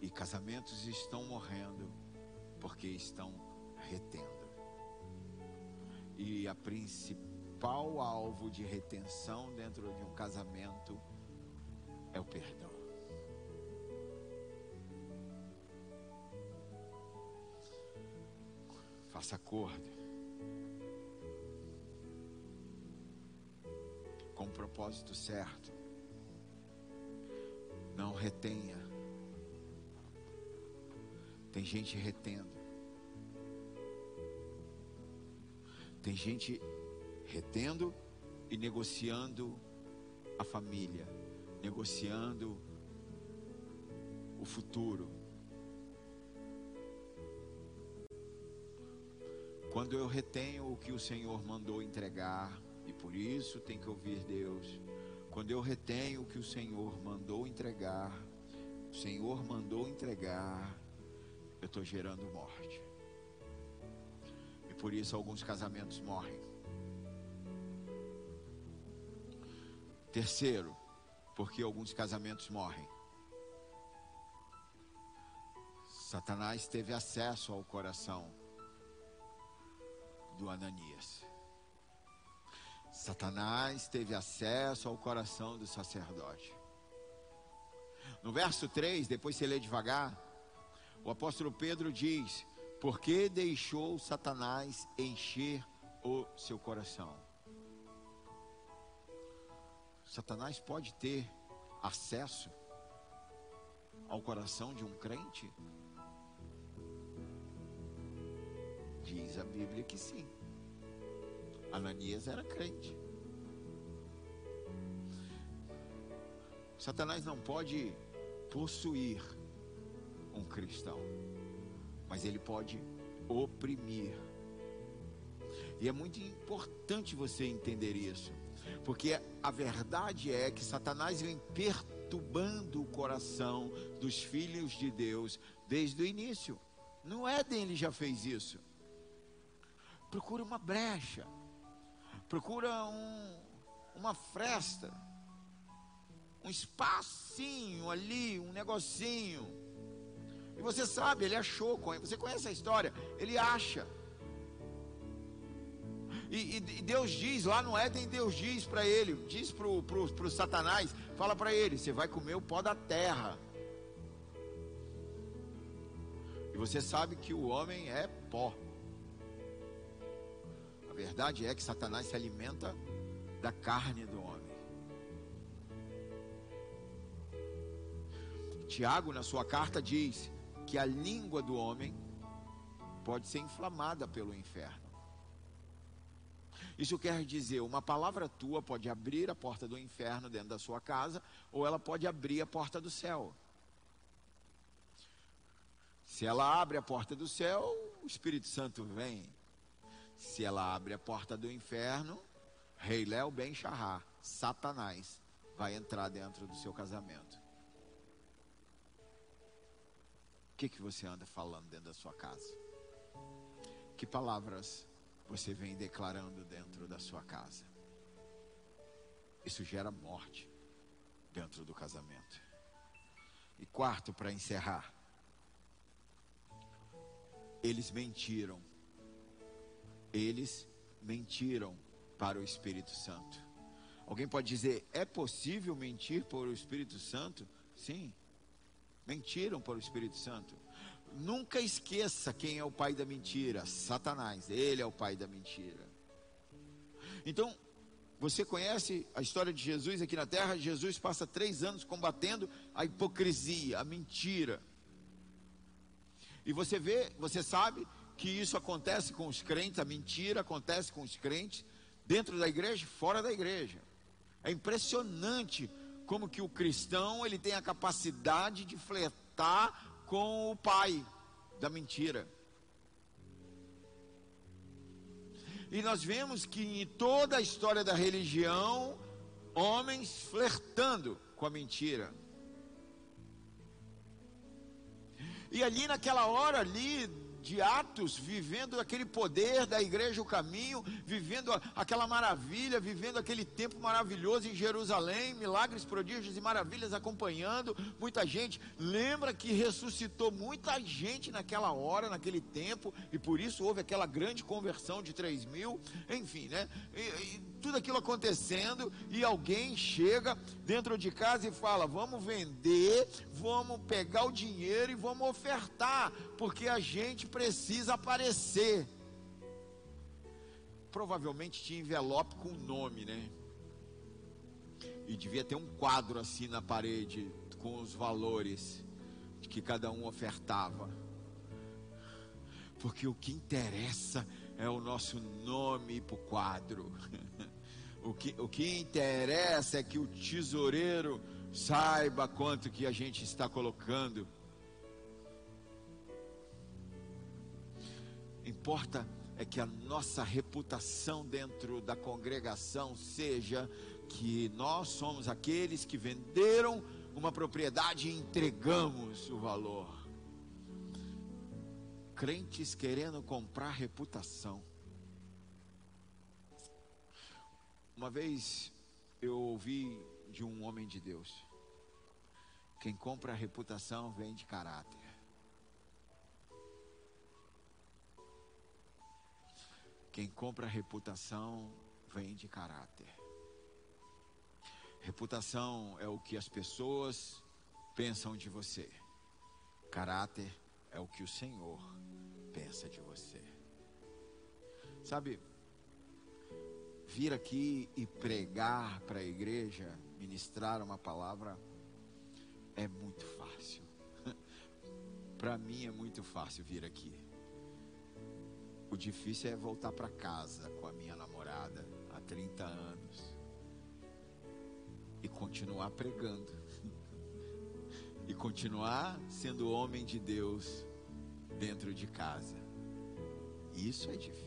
E casamentos estão morrendo porque estão retendo. E a principal alvo de retenção dentro de um casamento é o perdão. Faça acordo. Com o propósito certo. Não retenha. Tem gente retendo. Tem gente retendo e negociando a família, negociando o futuro. Quando eu retenho o que o Senhor mandou entregar, e por isso tem que ouvir Deus. Quando eu retenho o que o Senhor mandou entregar, o Senhor mandou entregar, eu estou gerando morte. E por isso alguns casamentos morrem. Terceiro, porque alguns casamentos morrem. Satanás teve acesso ao coração do Ananias. Satanás teve acesso ao coração do sacerdote. No verso 3, depois você lê devagar, o apóstolo Pedro diz: Porque deixou Satanás encher o seu coração? Satanás pode ter acesso ao coração de um crente? Diz a Bíblia que sim. Ananias era crente. Satanás não pode possuir um cristão, mas ele pode oprimir. E é muito importante você entender isso, porque a verdade é que Satanás vem perturbando o coração dos filhos de Deus desde o início. No Éden ele já fez isso. Procura uma brecha, procura um, uma fresta um espacinho ali, um negocinho. E você sabe, ele achou, você conhece a história, ele acha. E, e, Deus diz, lá no Éden, Deus diz para ele, diz para o pro, pro Satanás, fala para ele: você vai comer o pó da terra. E você sabe que o homem é pó. Verdade é que Satanás se alimenta da carne do homem. Tiago, na sua carta, diz que a língua do homem pode ser inflamada pelo inferno. Isso quer dizer, uma palavra tua pode abrir a porta do inferno dentro da sua casa, ou ela pode abrir a porta do céu. Se ela abre a porta do céu, o Espírito Santo vem. Se ela abre a porta do inferno, Rei Léo Ben Shahar, Satanás, vai entrar dentro do seu casamento. O que, que você anda falando dentro da sua casa? Que palavras você vem declarando dentro da sua casa? Isso gera morte dentro do casamento. E quarto, para encerrar, eles mentiram. Eles mentiram para o Espírito Santo. Alguém pode dizer: é possível mentir por o Espírito Santo? Sim. Mentiram para o Espírito Santo. Nunca esqueça quem é o pai da mentira: Satanás. Ele é o pai da mentira. Então, você conhece a história de Jesus aqui na terra? Jesus passa três anos combatendo a hipocrisia, a mentira. E você vê, você sabe que isso acontece com os crentes, a mentira acontece com os crentes, dentro da igreja e fora da igreja. É impressionante como que o cristão ele tem a capacidade de flertar com o pai da mentira. E nós vemos que em toda a história da religião, homens flertando com a mentira. E ali naquela hora ali de Atos, vivendo aquele poder da igreja, o caminho, vivendo aquela maravilha, vivendo aquele tempo maravilhoso em Jerusalém, milagres, prodígios e maravilhas acompanhando muita gente. Lembra que ressuscitou muita gente naquela hora, naquele tempo, e por isso houve aquela grande conversão de 3 mil, enfim, né? E, e, tudo aquilo acontecendo e alguém chega dentro de casa e fala: vamos vender, vamos pegar o dinheiro e vamos ofertar, porque a gente precisa aparecer. Provavelmente tinha envelope com nome, né? E devia ter um quadro assim na parede com os valores que cada um ofertava. Porque o que interessa é o nosso nome para o quadro. O que, o que interessa é que o tesoureiro saiba quanto que a gente está colocando. Importa é que a nossa reputação dentro da congregação seja que nós somos aqueles que venderam uma propriedade e entregamos o valor. Crentes querendo comprar reputação. Uma vez eu ouvi de um homem de Deus. Quem compra reputação vende caráter. Quem compra reputação vende caráter. Reputação é o que as pessoas pensam de você. Caráter é o que o Senhor pensa de você. Sabe, vir aqui e pregar para a igreja, ministrar uma palavra, é muito fácil. [laughs] para mim é muito fácil vir aqui. O difícil é voltar para casa com a minha namorada há 30 anos e continuar pregando [laughs] e continuar sendo homem de Deus dentro de casa. Isso é difícil.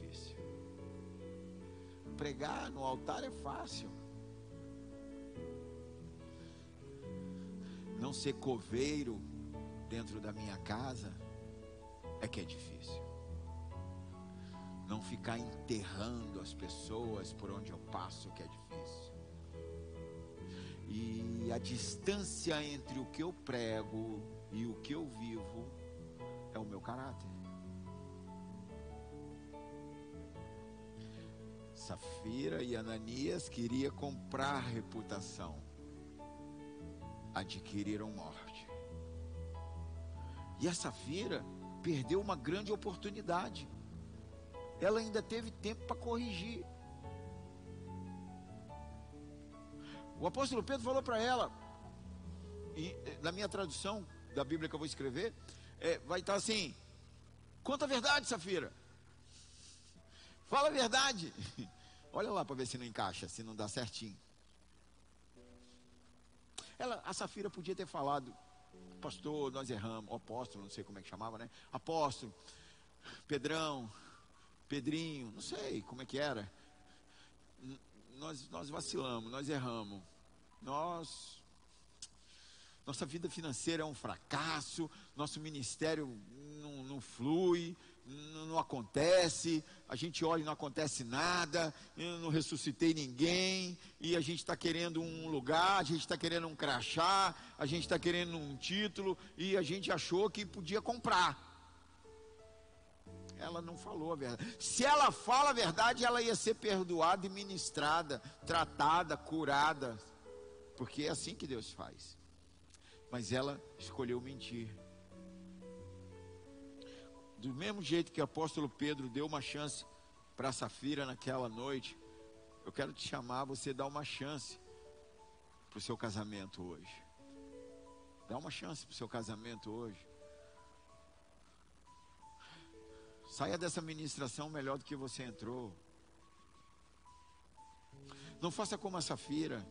Pregar no altar é fácil. Não ser coveiro dentro da minha casa é que é difícil. Não ficar enterrando as pessoas por onde eu passo que é difícil. E a distância entre o que eu prego e o que eu vivo é o meu caráter. Safira e Ananias queriam comprar reputação, adquiriram morte. E a Safira perdeu uma grande oportunidade. Ela ainda teve tempo para corrigir. O apóstolo Pedro falou para ela, e, na minha tradução da Bíblia que eu vou escrever, é, vai estar assim: conta a verdade, Safira. Fala a verdade. [laughs] Olha lá para ver se não encaixa, se não dá certinho. Ela, a Safira podia ter falado, pastor, nós erramos, apóstolo, não sei como é que chamava, né? Apóstolo, Pedrão, Pedrinho, não sei como é que era nós, nós vacilamos, nós erramos. Nós. Nossa vida financeira é um fracasso, nosso ministério não, não flui, não, acontece, a gente olha e não acontece nada, eu não ressuscitei ninguém, e a gente está querendo um lugar, a gente está querendo um crachá, a gente está querendo um título, e a gente achou que podia comprar ela não falou a verdade. Se ela fala a verdade, ela ia ser perdoada ministrada, tratada, curada. Porque é assim que Deus faz. Mas ela escolheu mentir. Do mesmo jeito que o apóstolo Pedro deu uma chance para Safira naquela noite, eu quero te chamar, você dá uma chance para o seu casamento hoje. Dá uma chance para o seu casamento hoje. Saia dessa ministração melhor do que você entrou. Não faça como a Safira.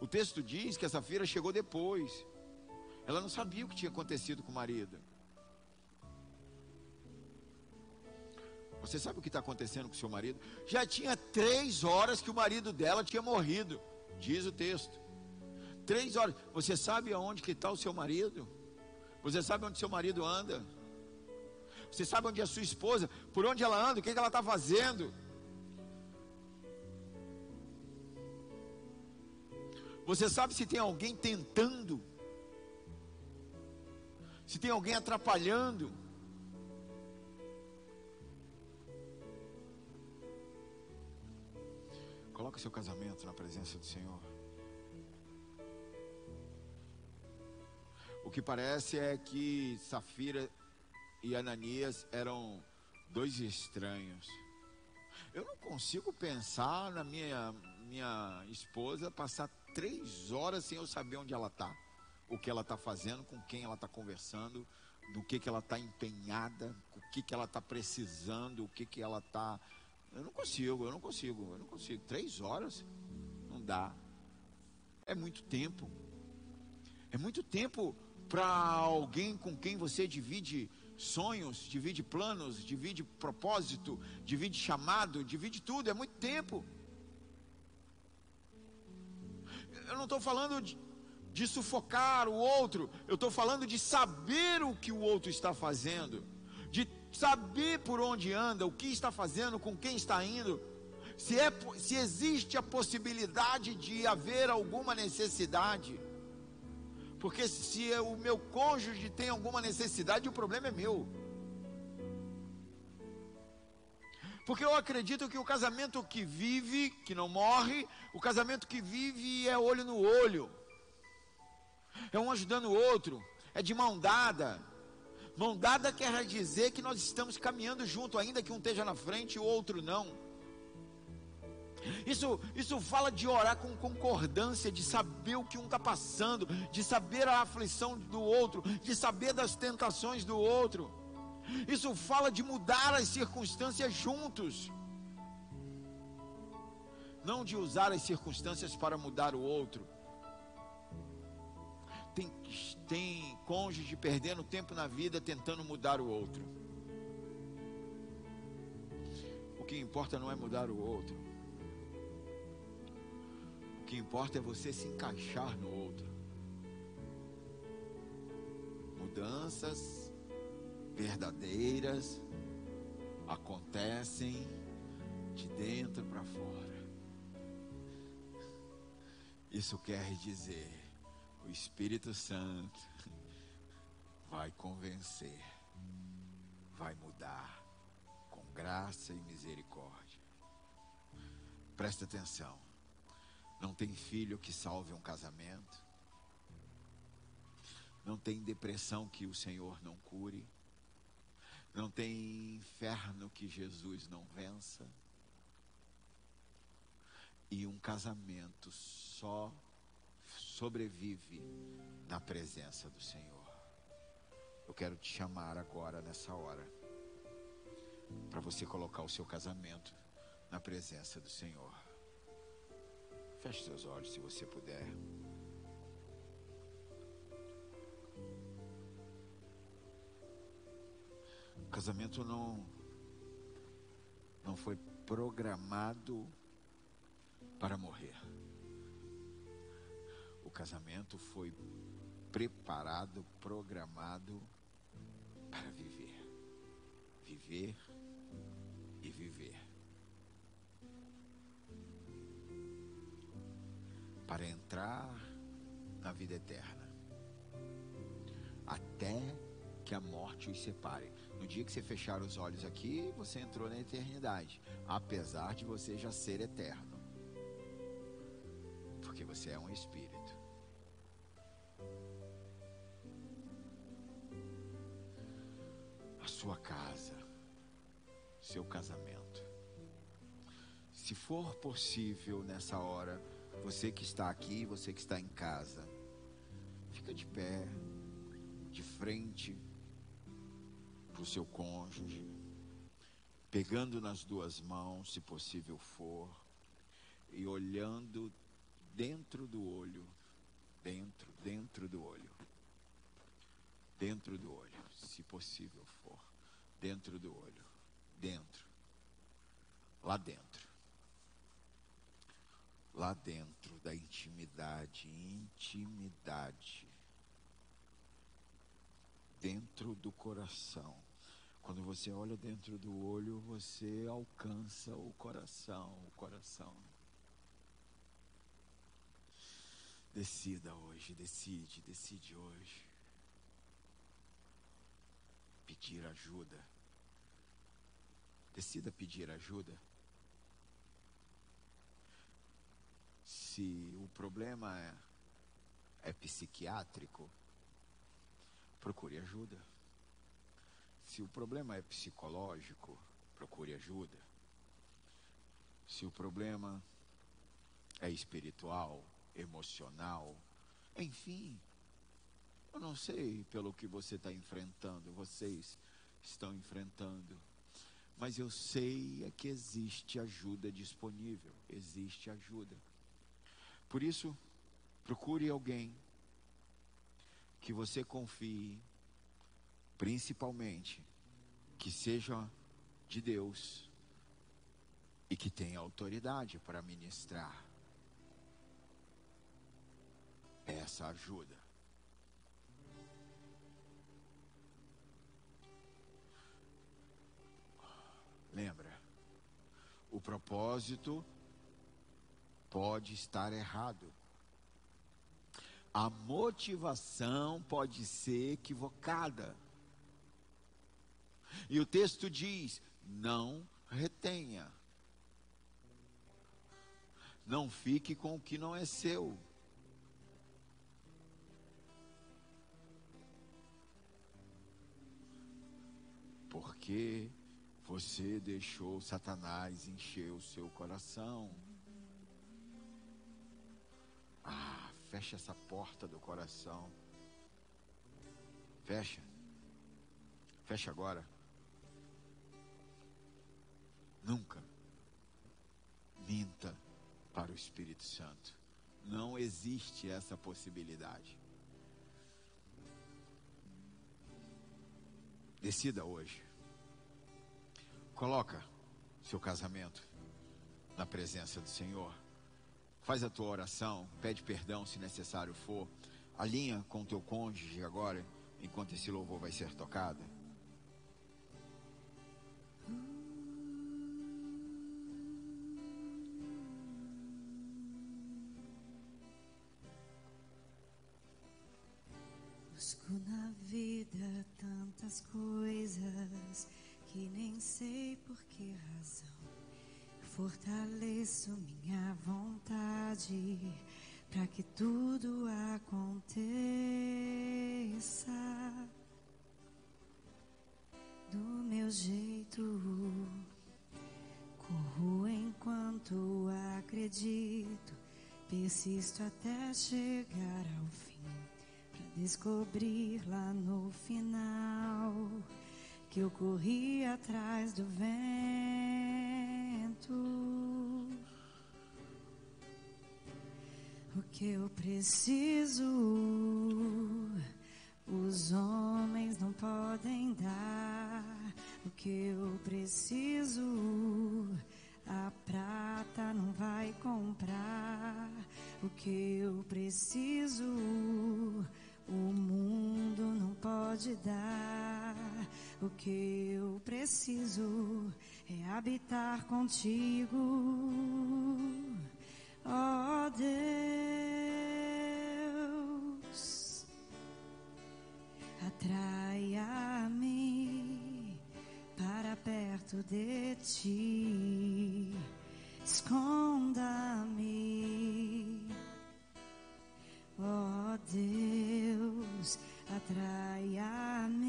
O texto diz que a Safira chegou depois. Ela não sabia o que tinha acontecido com o marido. Você sabe o que está acontecendo com seu marido? Já tinha três horas que o marido dela tinha morrido, diz o texto. Três horas. Você sabe aonde que está o seu marido? Você sabe onde seu marido anda? Você sabe onde é a sua esposa? Por onde ela anda? O que, que ela está fazendo? Você sabe se tem alguém tentando? Se tem alguém atrapalhando? Coloque seu casamento na presença do Senhor. O que parece é que Safira e Ananias eram dois estranhos. Eu não consigo pensar na minha, minha esposa passar três horas sem eu saber onde ela está, o que ela está fazendo, com quem ela está conversando, do que, que ela está empenhada, o que, que ela está precisando, o que, que ela está. Eu não consigo, eu não consigo, eu não consigo. Três horas? Não dá. É muito tempo. É muito tempo para alguém com quem você divide sonhos, divide planos, divide propósito, divide chamado, divide tudo, é muito tempo. Eu não estou falando de, de sufocar o outro, eu estou falando de saber o que o outro está fazendo, de saber por onde anda, o que está fazendo, com quem está indo, Se, é, se existe a possibilidade de haver alguma necessidade, porque se o meu cônjuge tem alguma necessidade, o problema é meu. Porque eu acredito que o casamento que vive, que não morre, o casamento que vive é olho no olho. É um ajudando o outro, é de mão dada. Mão dada quer dizer que nós estamos caminhando junto, ainda que um esteja na frente e o outro não. Isso, isso fala de orar com concordância, de saber o que um está passando, de saber a aflição do outro, de saber das tentações do outro. Isso fala de mudar as circunstâncias juntos. Não de usar as circunstâncias para mudar o outro. Tem, tem cônjuge perdendo tempo na vida tentando mudar o outro. O que importa não é mudar o outro. O que importa é você se encaixar no outro. Mudanças verdadeiras acontecem de dentro para fora. Isso quer dizer, o Espírito Santo vai convencer, vai mudar com graça e misericórdia. Presta atenção. Não tem filho que salve um casamento. Não tem depressão que o Senhor não cure. Não tem inferno que Jesus não vença. E um casamento só sobrevive na presença do Senhor. Eu quero te chamar agora, nessa hora, para você colocar o seu casamento na presença do Senhor. Feche seus olhos se você puder. O casamento não não foi programado para morrer. Casamento foi preparado, programado para viver. Viver e viver. Para entrar na vida eterna. Até que a morte os separe. No dia que você fechar os olhos aqui, você entrou na eternidade, apesar de você já ser eterno. Porque você é um espírito. Sua casa, seu casamento. Se for possível nessa hora, você que está aqui, você que está em casa, fica de pé, de frente para o seu cônjuge, pegando nas duas mãos, se possível for, e olhando dentro do olho, dentro, dentro do olho, dentro do olho, se possível for, dentro do olho, dentro, lá dentro, lá dentro da intimidade, intimidade, dentro do coração. Quando você olha dentro do olho, você alcança o coração, o coração. Decida hoje, decide, decide hoje. Pedir ajuda. Decida pedir ajuda. Se o problema é, é psiquiátrico, procure ajuda. Se o problema é psicológico, procure ajuda. Se o problema é espiritual, emocional, enfim, eu não sei pelo que você está enfrentando, vocês estão enfrentando, mas eu sei é que existe ajuda disponível, existe ajuda. Por isso, procure alguém que você confie, principalmente que seja de Deus e que tenha autoridade para ministrar essa ajuda. Lembra, o propósito pode estar errado. A motivação pode ser equivocada. E o texto diz: não retenha. Não fique com o que não é seu. Porque você deixou Satanás encher o seu coração. Ah, fecha essa porta do coração. Fecha. Fecha agora. Nunca minta para o Espírito Santo. Não existe essa possibilidade. Decida hoje. Coloca seu casamento na presença do Senhor. Faz a tua oração, pede perdão se necessário for. Alinha com teu cônjuge agora, enquanto esse louvor vai ser tocado. Busco na vida tantas coisas que nem sei por que razão. Fortaleço minha vontade para que tudo aconteça do meu jeito. Corro enquanto acredito, persisto até chegar ao fim, para descobrir lá no final que eu corri atrás do vento. O que eu preciso, os homens não podem dar. O que eu preciso, a prata não vai comprar. O que eu preciso, o mundo não pode dar. O que eu preciso é habitar contigo. Ó Deus, atraia-me para perto de ti. Esconda-me, ó Deus, atraia-me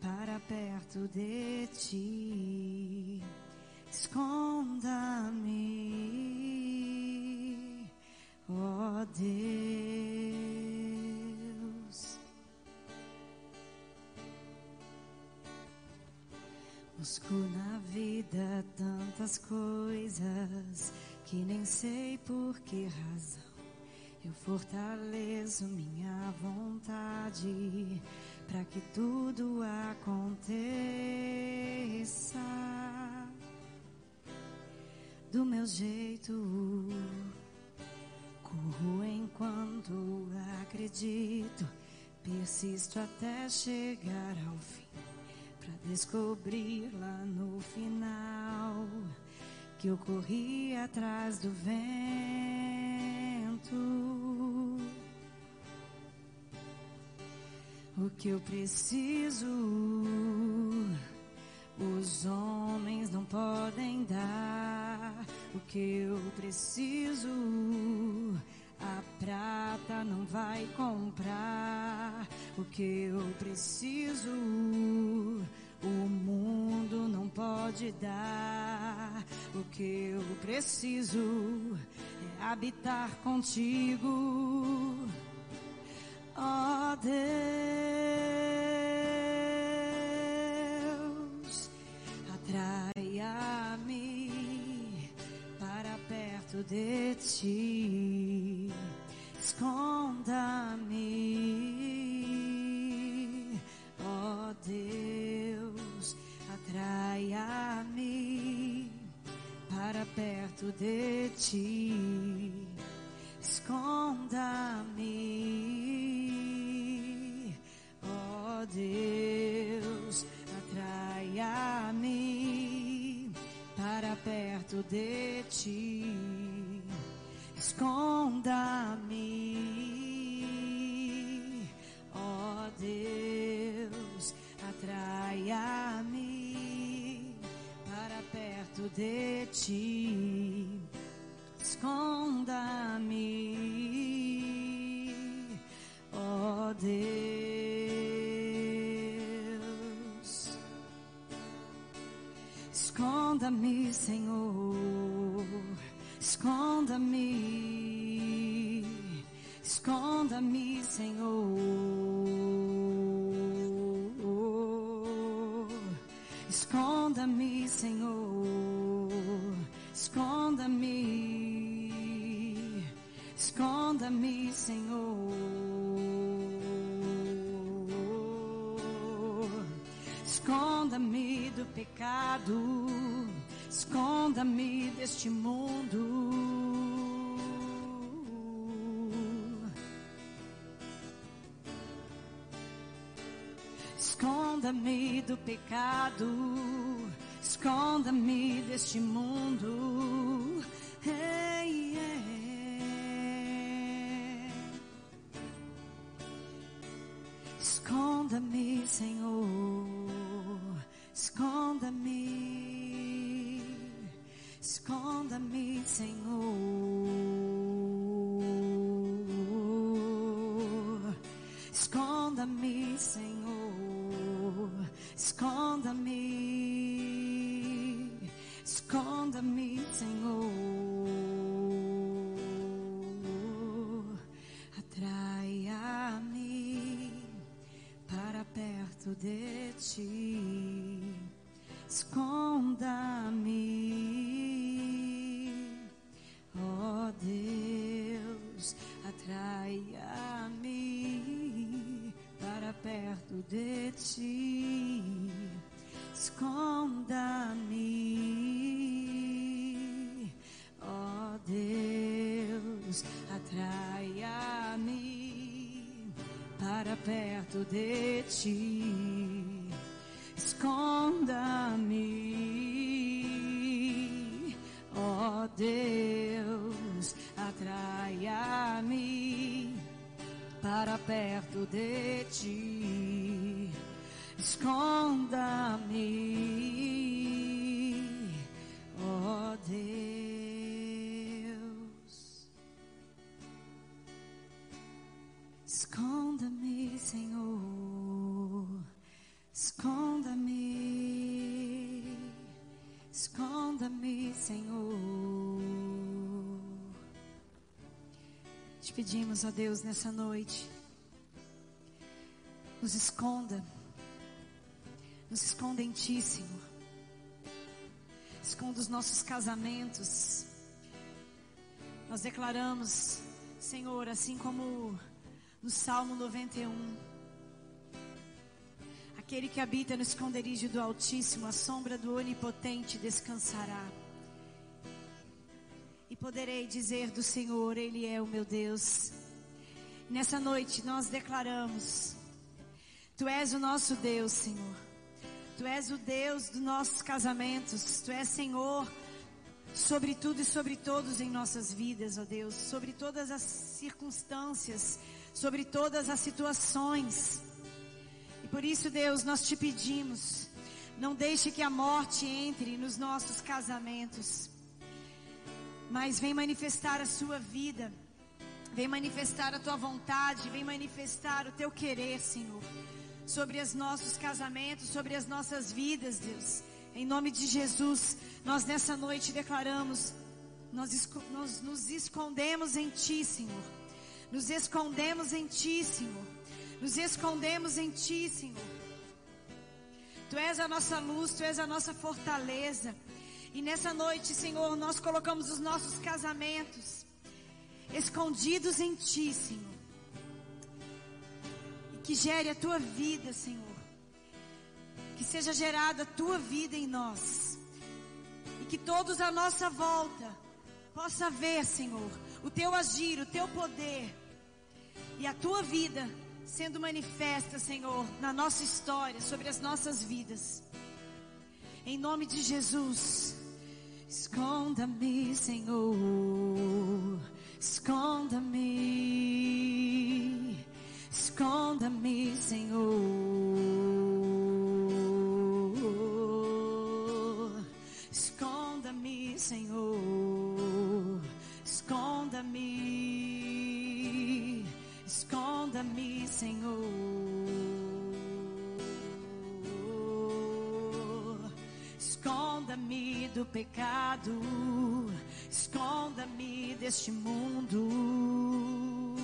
para perto de ti. Esconda-me, ó Deus. Busco na vida tantas coisas que nem sei por que razão. Eu fortaleço minha vontade para que tudo aconteça do meu jeito. Corro enquanto acredito, persisto até chegar ao fim, para descobrir lá no final que eu corri atrás do vento. O que eu preciso, os homens não podem dar. O que eu preciso, a prata não vai comprar. O que eu preciso, o mundo não pode dar. O que eu preciso habitar contigo. Ó Deus, atraia-me para perto de ti. Esconda-me, ó Deus, atraia-me para perto de ti. Esconda-me, ó Deus, atraia-me para de ti. Esconda-me, ó Deus, atraia-me perto de ti. Esconda-me, ó Deus. Esconda-me, Senhor. Esconda-me. Esconda-me, Senhor. Esconda-me, Senhor. Esconda-me. Esconda-me, Senhor. Esconda-me do pecado. Esconda-me deste mundo. Esconda-me pecado, esconda-me deste mundo. De ti. Esconda-me. Esconda-me, Senhor. Te pedimos, ó Deus, nessa noite. Nos esconda. Nos esconda em Ti, Senhor. Esconda os nossos casamentos. Nós declaramos, Senhor, assim como no Salmo 91. Aquele que habita no esconderijo do Altíssimo, a sombra do Onipotente descansará. E poderei dizer do Senhor, Ele é o meu Deus. Nessa noite nós declaramos: Tu és o nosso Deus, Senhor. Tu és o Deus dos nossos casamentos. Tu és Senhor sobre tudo e sobre todos em nossas vidas, ó Deus. Sobre todas as circunstâncias, sobre todas as situações. Por isso, Deus, nós te pedimos: não deixe que a morte entre nos nossos casamentos, mas vem manifestar a sua vida, vem manifestar a tua vontade, vem manifestar o teu querer, Senhor, sobre os nossos casamentos, sobre as nossas vidas, Deus. Em nome de Jesus, nós nessa noite declaramos, nós, nós nos escondemos em Ti, Senhor. Nos escondemos em Ti, Senhor. Nos escondemos em Ti, Senhor. Tu és a nossa luz, Tu és a nossa fortaleza. E nessa noite, Senhor, nós colocamos os nossos casamentos escondidos em Ti, Senhor. E que gere a Tua vida, Senhor. Que seja gerada a Tua vida em nós. E que todos à nossa volta possa ver, Senhor, o Teu agir, o Teu poder e a Tua vida sendo manifesta, Senhor, na nossa história, sobre as nossas vidas. Em nome de Jesus, Esconda-me, Senhor. Esconda-me. Esconda-me, Senhor. Esconda-me do pecado, esconda-me deste mundo.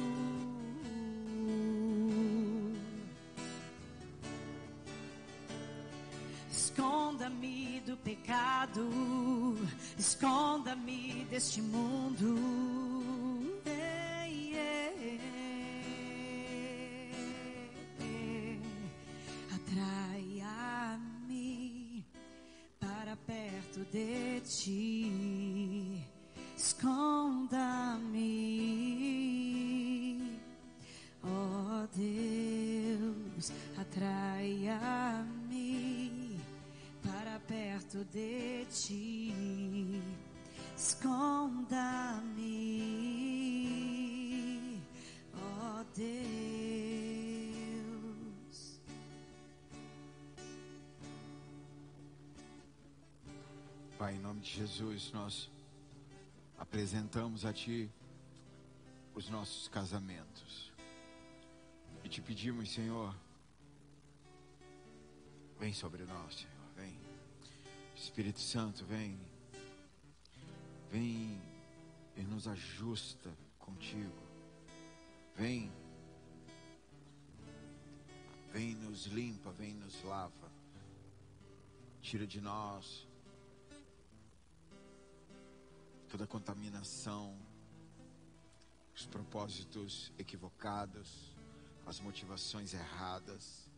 Esconda-me do pecado, esconda-me deste mundo. De ti. Esconda-me, ó Deus. Pai, em nome de Jesus, nós apresentamos a Ti os nossos casamentos. E te pedimos, Senhor, vem sobre nós, Senhor. Espírito Santo, vem. Vem e nos ajusta contigo. Vem. Vem nos limpa, vem nos lava. Tira de nós toda contaminação, os propósitos equivocados, as motivações erradas,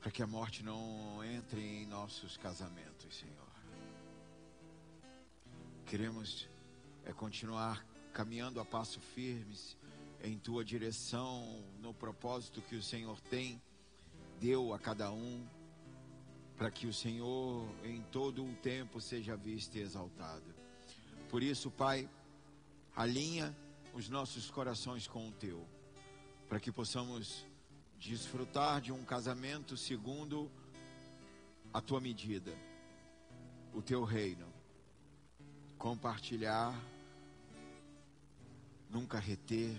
para que a morte não entre em nossos casamentos, Senhor. Queremos é continuar caminhando a passo firmes em tua direção, no propósito que o Senhor tem, deu a cada um para que o Senhor em todo o tempo seja visto e exaltado. Por isso, Pai, alinha os nossos corações com o teu, para que possamos desfrutar de um casamento segundo a tua medida, o teu reino. Compartilhar, nunca reter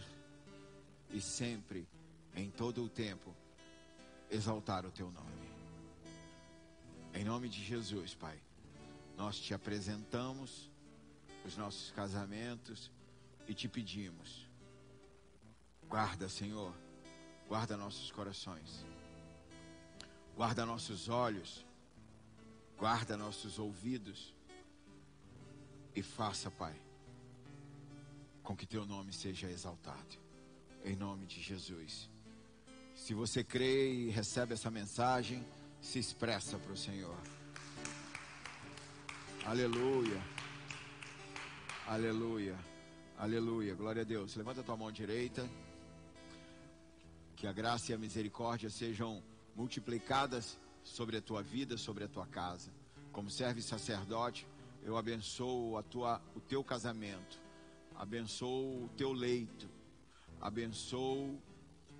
e sempre, em todo o tempo, exaltar o teu nome. Em nome de Jesus, Pai, nós te apresentamos os nossos casamentos e te pedimos. Guarda, Senhor, guarda nossos corações, guarda nossos olhos, guarda nossos ouvidos e faça, Pai, com que teu nome seja exaltado. Em nome de Jesus. Se você crê e recebe essa mensagem, se expressa para o Senhor. Aleluia. Aleluia. Aleluia. Glória a Deus. Levanta a tua mão direita. Que a graça e a misericórdia sejam multiplicadas sobre a tua vida, sobre a tua casa. Como servo e sacerdote, eu abençoo a tua, o teu casamento. Abençoo o teu leito. Abençoo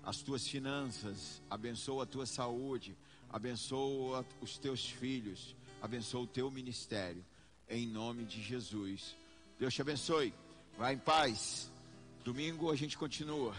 as tuas finanças. Abençoo a tua saúde abençoa os teus filhos, abençoa o teu ministério, em nome de Jesus. Deus te abençoe. Vai em paz. Domingo a gente continua.